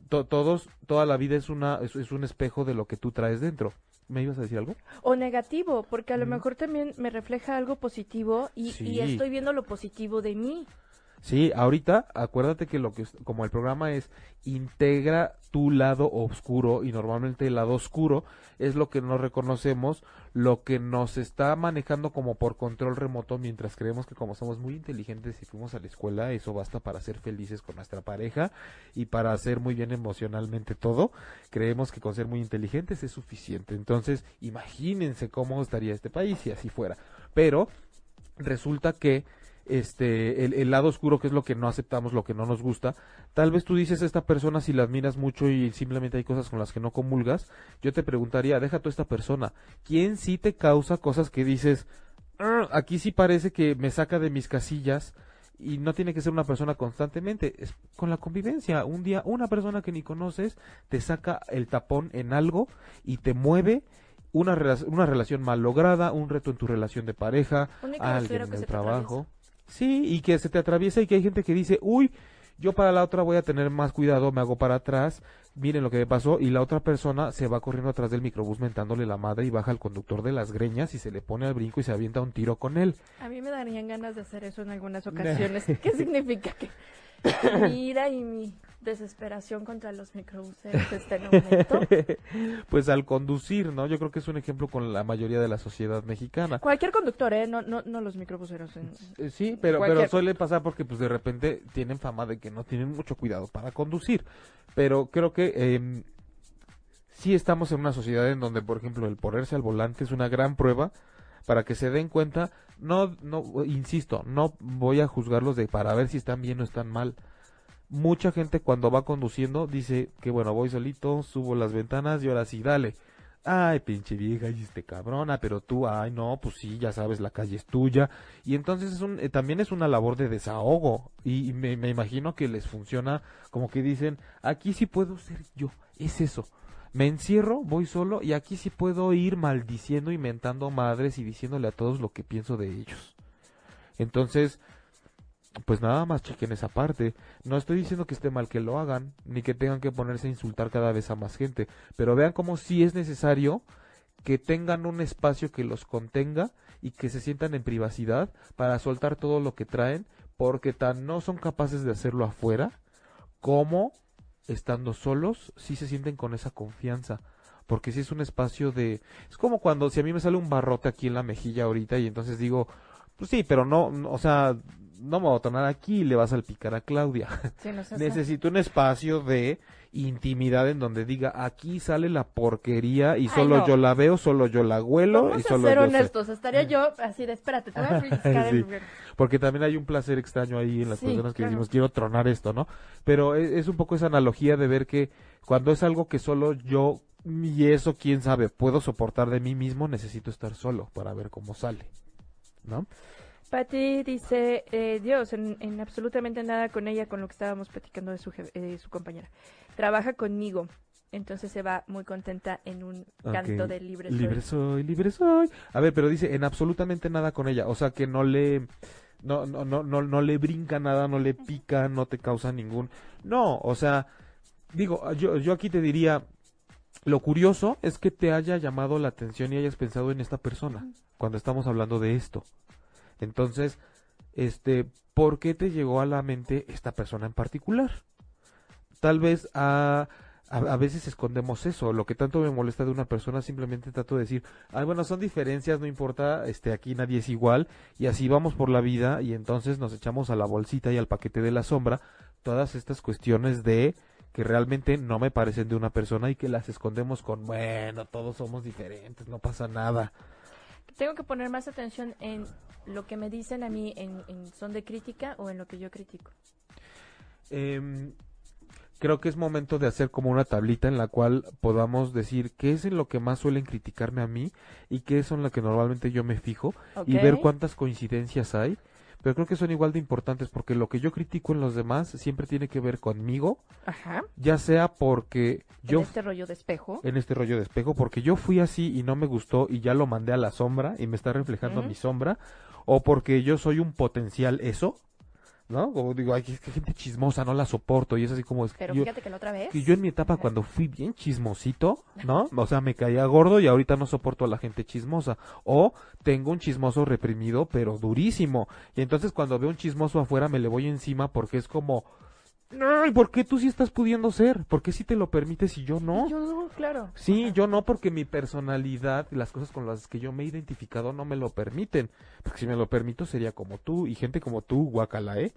To- todos, toda la vida es, una, es, es un espejo de lo que tú traes dentro. ¿Me ibas a decir algo? O negativo, porque a lo mejor también me refleja algo positivo y, y estoy viendo lo positivo de mí. Sí, ahorita acuérdate que lo que como el programa es integra tu lado oscuro y normalmente el lado oscuro es lo que no reconocemos, lo que nos está manejando como por control remoto mientras creemos que como somos muy inteligentes y fuimos a la escuela, eso basta para ser felices con nuestra pareja y para hacer muy bien emocionalmente todo, creemos que con ser muy inteligentes es suficiente. Entonces, imagínense cómo estaría este país si así fuera. Pero resulta que este el, el lado oscuro que es lo que no aceptamos lo que no nos gusta tal vez tú dices esta persona si la admiras mucho y simplemente hay cosas con las que no comulgas yo te preguntaría deja tú esta persona quién sí te causa cosas que dices "Ah, aquí sí parece que me saca de mis casillas y no tiene que ser una persona constantemente, es con la convivencia. Un día una persona que ni conoces te saca el tapón en algo y te mueve una, una relación mal lograda, un reto en tu relación de pareja, a alguien en el trabajo. Sí, y que se te atraviesa y que hay gente que dice, uy, yo para la otra voy a tener más cuidado, me hago para atrás, miren lo que me pasó, y la otra persona se va corriendo atrás del microbús mentándole la madre y baja al conductor de las greñas y se le pone al brinco y se avienta un tiro con él. A mí me darían ganas de hacer eso en algunas ocasiones. ¿Qué significa que mi ira y mi desesperación contra los microbuseros está en aumento? pues al conducir, ¿no? Yo creo que es un ejemplo con la mayoría de la sociedad mexicana. Cualquier conductor, ¿eh? No, no, no los microbuseros. En... Eh, Sí, pero, Cualquier- pero suele pasar porque pues de repente tienen fama de que no tienen mucho cuidado para conducir. Pero creo que eh, sí estamos en una sociedad en donde, por ejemplo, el ponerse al volante es una gran prueba para que se den cuenta, no, no, insisto, no voy a juzgarlos de para ver si están bien o están mal. Mucha gente cuando va conduciendo dice que bueno, voy solito, subo las ventanas y ahora sí, dale. Ay, pinche vieja, y este cabrona, pero tú, ay, no, pues sí, ya sabes, la calle es tuya. Y entonces es un, eh, también es una labor de desahogo. Y, me, me imagino que les funciona como que dicen, aquí sí puedo ser yo, es eso me encierro, voy solo y aquí sí puedo ir maldiciendo y mentando madres y diciéndole a todos lo que pienso de ellos. Entonces, pues nada más chequen esa parte. No estoy diciendo que esté mal que lo hagan, ni que tengan que ponerse a insultar cada vez a más gente, pero vean cómo sí es necesario que tengan un espacio que los contenga y que se sientan en privacidad para soltar todo lo que traen, porque tan no son capaces de hacerlo afuera, como estando solos, sí se sienten con esa confianza. Porque si es un espacio de... Es como cuando si a mí me sale un barrote aquí en la mejilla ahorita y entonces digo, pues sí, pero no, o sea, no me voy a tornar aquí y le vas a salpicar a Claudia. Necesito un espacio de intimidad en donde diga, aquí sale la porquería y solo yo la veo, solo yo la huelo y solo a ser honestos, estaría yo así de, espérate, te voy a sí. Porque también hay un placer extraño ahí en las personas que decimos, quiero tronar esto, ¿no? Pero es, es un poco esa analogía de ver que cuando es algo que solo yo y eso, quién sabe, puedo soportar de mí mismo, necesito estar solo para ver cómo sale, ¿no? Patti dice, eh, Dios, en, absolutamente nada con ella, con lo que estábamos platicando de su, eh, su compañera. Trabaja conmigo, entonces se va muy contenta en un canto de libre soy. Libre soy, libre soy. A ver, pero dice, en absolutamente nada con ella, o sea que no le... No, no, no, no, no le brinca nada, no le pica, no te causa ningún... No, o sea, digo, yo, yo aquí te diría, lo curioso es que te haya llamado la atención y hayas pensado en esta persona cuando estamos hablando de esto. Entonces, este, ¿por qué te llegó a la mente esta persona en particular? Tal vez a, a, veces escondemos eso. Lo que tanto me molesta de una persona simplemente trato de decir, ay, bueno, son diferencias, no importa, este, aquí nadie es igual y así vamos por la vida y entonces nos echamos a la bolsita y al paquete de la sombra todas estas cuestiones de que realmente no me parecen de una persona y que las escondemos con, bueno, todos somos diferentes, no pasa nada. Tengo que poner más atención en lo que me dicen a mí en, son de crítica o en lo que yo critico? Em, creo que es momento de hacer como una tablita en la cual podamos decir qué es en lo que más suelen criticarme a mí y qué es en lo que normalmente yo me fijo y ver cuántas coincidencias hay pero creo que son igual de importantes porque lo que yo critico en los demás siempre tiene que ver conmigo, Ajá. ya sea porque yo... En este rollo de espejo. En este rollo de espejo, porque yo fui así y no me gustó y ya lo mandé a la sombra y me está reflejando mi sombra, o porque yo soy un potencial eso, ¿no? Como digo, ay, que gente chismosa, no la soporto, y es así como... Pero fíjate que la otra vez... Que yo en mi etapa cuando fui bien chismosito, ¿no? O sea, me caía gordo y ahorita no soporto a la gente chismosa. O tengo un chismoso reprimido, pero durísimo. Y entonces cuando veo un chismoso afuera me le voy encima porque es como Ay, ¿por qué tú sí estás pudiendo ser? ¿Por qué sí te lo permites y yo no? Yo no, claro. Sí, yo no, porque mi personalidad y las cosas con las que yo me he identificado no me lo permiten. Porque si me lo permito sería como tú y gente como tú, guacala, ¿eh?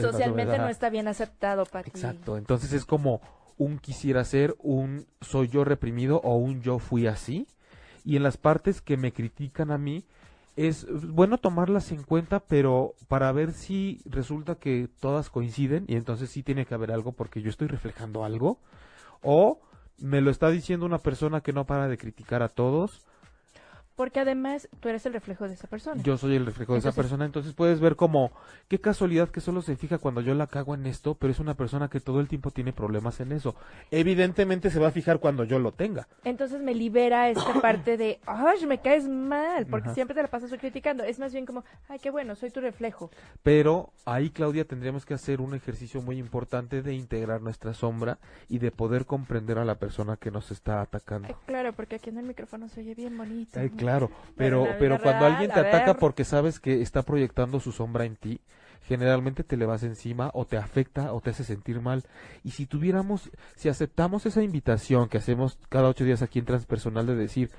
Socialmente no está bien aceptado, para Exacto, entonces es como un quisiera ser, un soy yo reprimido o un yo fui así. Y en las partes que me critican a mí, es bueno tomarlas en cuenta, pero para ver si resulta que todas coinciden y entonces sí tiene que haber algo porque yo estoy reflejando algo o me lo está diciendo una persona que no para de criticar a todos porque además tú eres el reflejo de esa persona. Yo soy el reflejo de esa persona, entonces puedes ver como, qué casualidad que solo se fija cuando yo la cago en esto, pero es una persona que todo el tiempo tiene problemas en eso. Evidentemente se va a fijar cuando yo lo tenga. Entonces me libera esta parte de, ay, me caes mal, porque siempre te la pasas criticando. Es más bien como, ay, qué bueno, soy tu reflejo. Pero ahí, Claudia, tendríamos que hacer un ejercicio muy importante de integrar nuestra sombra y de poder comprender a la persona que nos está atacando. claro, porque aquí en el micrófono se oye bien bonito. Claro, pero, pero, cuando alguien te ataca porque sabes que está proyectando su sombra en ti, generalmente te le vas encima o te afecta o te hace sentir mal. Y si tuviéramos, si aceptamos esa invitación que hacemos cada ocho días aquí en Transpersonal de decir,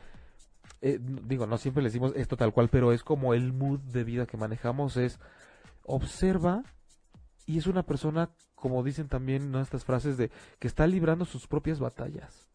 eh, digo, no siempre le decimos esto tal cual, pero es como el mood de vida que manejamos, es observa y es una persona, como dicen también nuestras frases, de que está librando sus propias batallas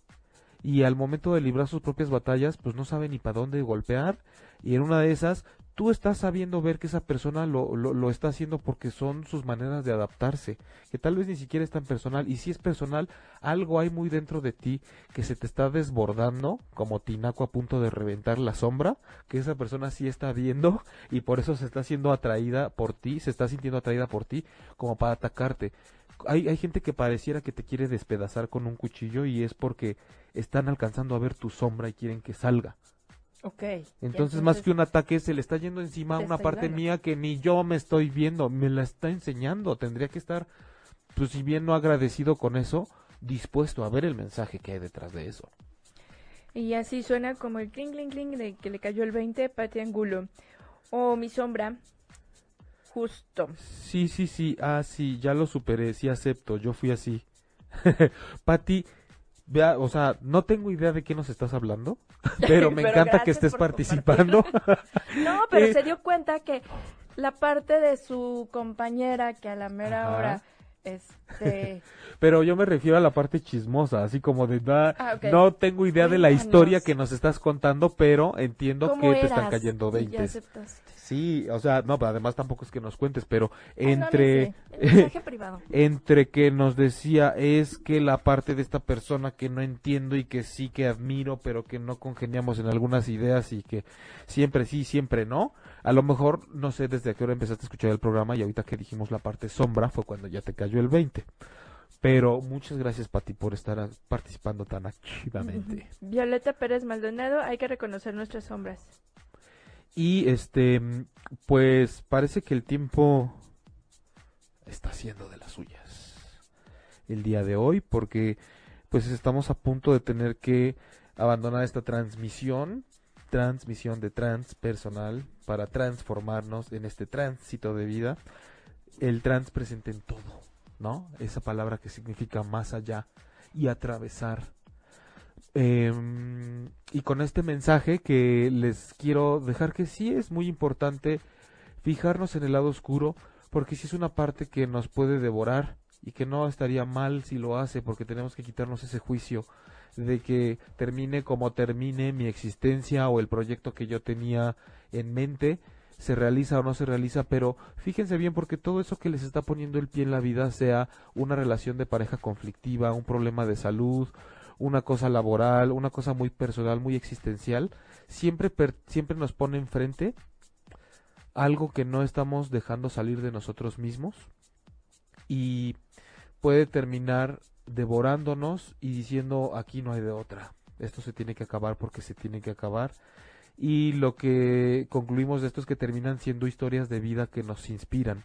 y al momento de librar sus propias batallas, pues no sabe ni para dónde golpear y en una de esas tú estás sabiendo ver que esa persona lo, lo, lo, está haciendo porque son sus maneras de adaptarse, que tal vez ni siquiera es tan personal, y si es personal, algo hay muy dentro de ti que se te está desbordando, como tinaco a punto de reventar la sombra, que esa persona sí está viendo y por eso se está siendo atraída por ti, se está sintiendo atraída por ti como para atacarte. Hay, hay gente que pareciera que te quiere despedazar con un cuchillo y es porque están alcanzando a ver tu sombra y quieren que salga. Ok. Entonces, más que un ataque, se le está yendo encima una parte mía que ni yo me estoy viendo, me la está enseñando. Tendría que estar, pues si bien no agradecido con eso, dispuesto a ver el mensaje que hay detrás de eso. Y así suena como el cling, cling, cling de que le cayó el 20, Pati Angulo. O mi sombra, justo. Sí, sí, sí, ah, sí, ya lo superé, sí acepto, yo fui así. Pati, vea, o sea, no tengo idea de qué nos estás hablando, pero me Pero encanta que estés participando. No, pero Eh. se dio cuenta que la parte de su compañera que a la mera Ajá. hora, este... Pero yo me refiero a la parte chismosa, así como de "Ah, Ah, ok. no tengo idea de la historia que nos estás contando, pero entiendo ¿Cómo que te están cayendo Y ya veintes. aceptaste. Sí, o sea, no, pero además tampoco es que nos cuentes, pero entre privado. entre que nos decía es que la parte de esta persona que no entiendo y que sí que admiro, pero que no congeniamos en algunas ideas y que siempre sí, siempre no. A lo mejor no sé desde a qué hora empezaste a escuchar el programa y ahorita que dijimos la parte sombra fue cuando ya te cayó el 20. Pero muchas gracias, Pati, por estar participando tan activamente. Violeta Pérez Maldonado, hay que reconocer nuestras sombras. Y este, pues parece que el tiempo está haciendo de las suyas el día de hoy, porque pues estamos a punto de tener que abandonar esta transmisión, transmisión de transpersonal para transformarnos en este tránsito de vida. El trans presente en todo, ¿no? Esa palabra que significa más allá y atravesar Em, y con este mensaje que les quiero dejar que sí es muy importante fijarnos en el lado oscuro, porque si es una parte que nos puede devorar y que no estaría mal si lo hace, porque tenemos que quitarnos ese juicio de que termine como termine mi existencia o el proyecto que yo tenía en mente, se realiza o no se realiza, pero fíjense bien porque todo eso que les está poniendo el pie en la vida, sea una relación de pareja conflictiva, un problema de salud, una cosa laboral, una cosa muy personal, muy existencial, siempre, per- siempre nos pone enfrente algo que no estamos dejando salir de nosotros mismos y puede terminar devorándonos y diciendo aquí no hay de otra. Esto se tiene que acabar porque se tiene que acabar. Y lo que concluimos de esto es que terminan siendo historias de vida que nos inspiran.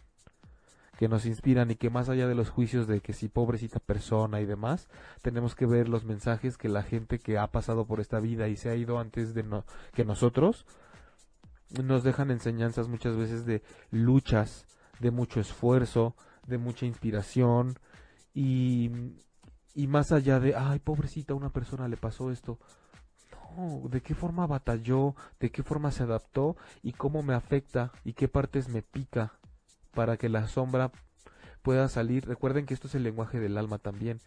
Que nos inspiran y que más allá de los juicios de que si pobrecita persona y demás, tenemos que ver los mensajes que la gente que ha pasado por esta vida y se ha ido antes de no- que nosotros nos dejan enseñanzas muchas veces de luchas, de mucho esfuerzo, de mucha inspiración y, y más allá de, ay, pobrecita, a una persona le pasó esto. No, de qué forma batalló, de qué forma se adaptó y cómo me afecta y qué partes me pica para que la sombra pueda salir. Recuerden que esto es el lenguaje del alma también.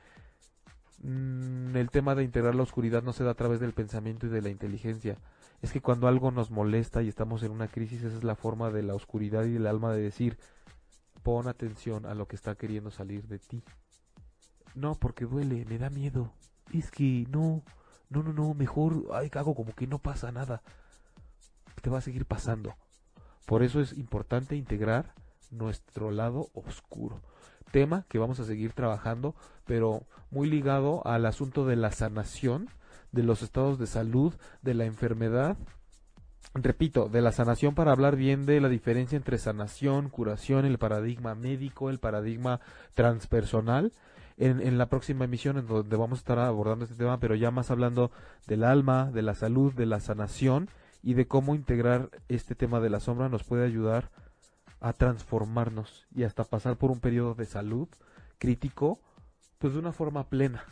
Mm, el tema de integrar la oscuridad no se da a través del pensamiento y de la inteligencia. Es que cuando algo nos molesta y estamos en una crisis, esa es la forma de la oscuridad y del alma de decir, pon atención a lo que está queriendo salir de ti. No, porque duele, me da miedo. Es que no, no, no, no, mejor ay, hago como que no pasa nada. Te va a seguir pasando. Por eso es importante integrar nuestro lado oscuro. Tema que vamos a seguir trabajando, pero muy ligado al asunto de la sanación, de los estados de salud, de la enfermedad. Repito, de la sanación para hablar bien de la diferencia entre sanación, curación, el paradigma médico, el paradigma transpersonal. En, en la próxima emisión en donde vamos a estar abordando este tema, pero ya más hablando del alma, de la salud, de la sanación y de cómo integrar este tema de la sombra nos puede ayudar a transformarnos y hasta pasar por un periodo de salud crítico, pues de una forma plena,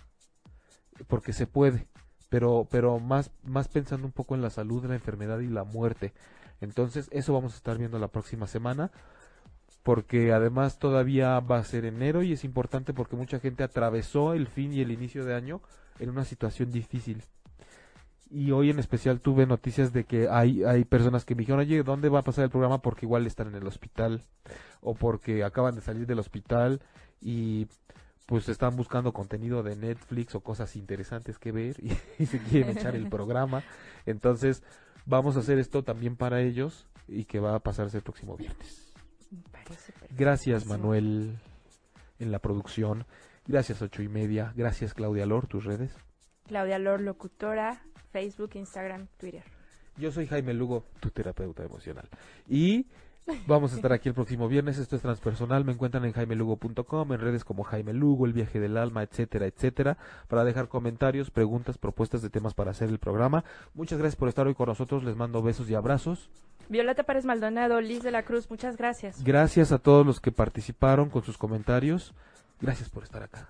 porque se puede, pero, pero más, más pensando un poco en la salud, la enfermedad y la muerte. Entonces, eso vamos a estar viendo la próxima semana, porque además todavía va a ser enero y es importante porque mucha gente atravesó el fin y el inicio de año en una situación difícil. Y hoy en especial tuve noticias de que hay, hay personas que me dijeron, oye, ¿dónde va a pasar el programa? Porque igual están en el hospital o porque acaban de salir del hospital y pues están buscando contenido de Netflix o cosas interesantes que ver y, se quieren echar el programa. Entonces, vamos a hacer esto también para ellos y que va a pasarse el próximo viernes. Gracias, Manuel, en la producción. Gracias, ocho y media. Gracias, Claudia Lor, tus redes. Claudia Lor, locutora, Facebook, Instagram, Twitter. Yo soy Jaime Lugo, tu terapeuta emocional. Y Vamos a estar aquí el próximo viernes. Esto es transpersonal. Me encuentran en jaimelugo.com, en redes como Jaime Lugo, El Viaje del Alma, etcétera, etcétera, para dejar comentarios, preguntas, propuestas de temas para hacer el programa. Muchas gracias por estar hoy con nosotros. Les mando besos y abrazos. Violeta Pérez Maldonado, Liz de la Cruz, muchas gracias. Gracias a todos los que participaron con sus comentarios. Gracias por estar acá.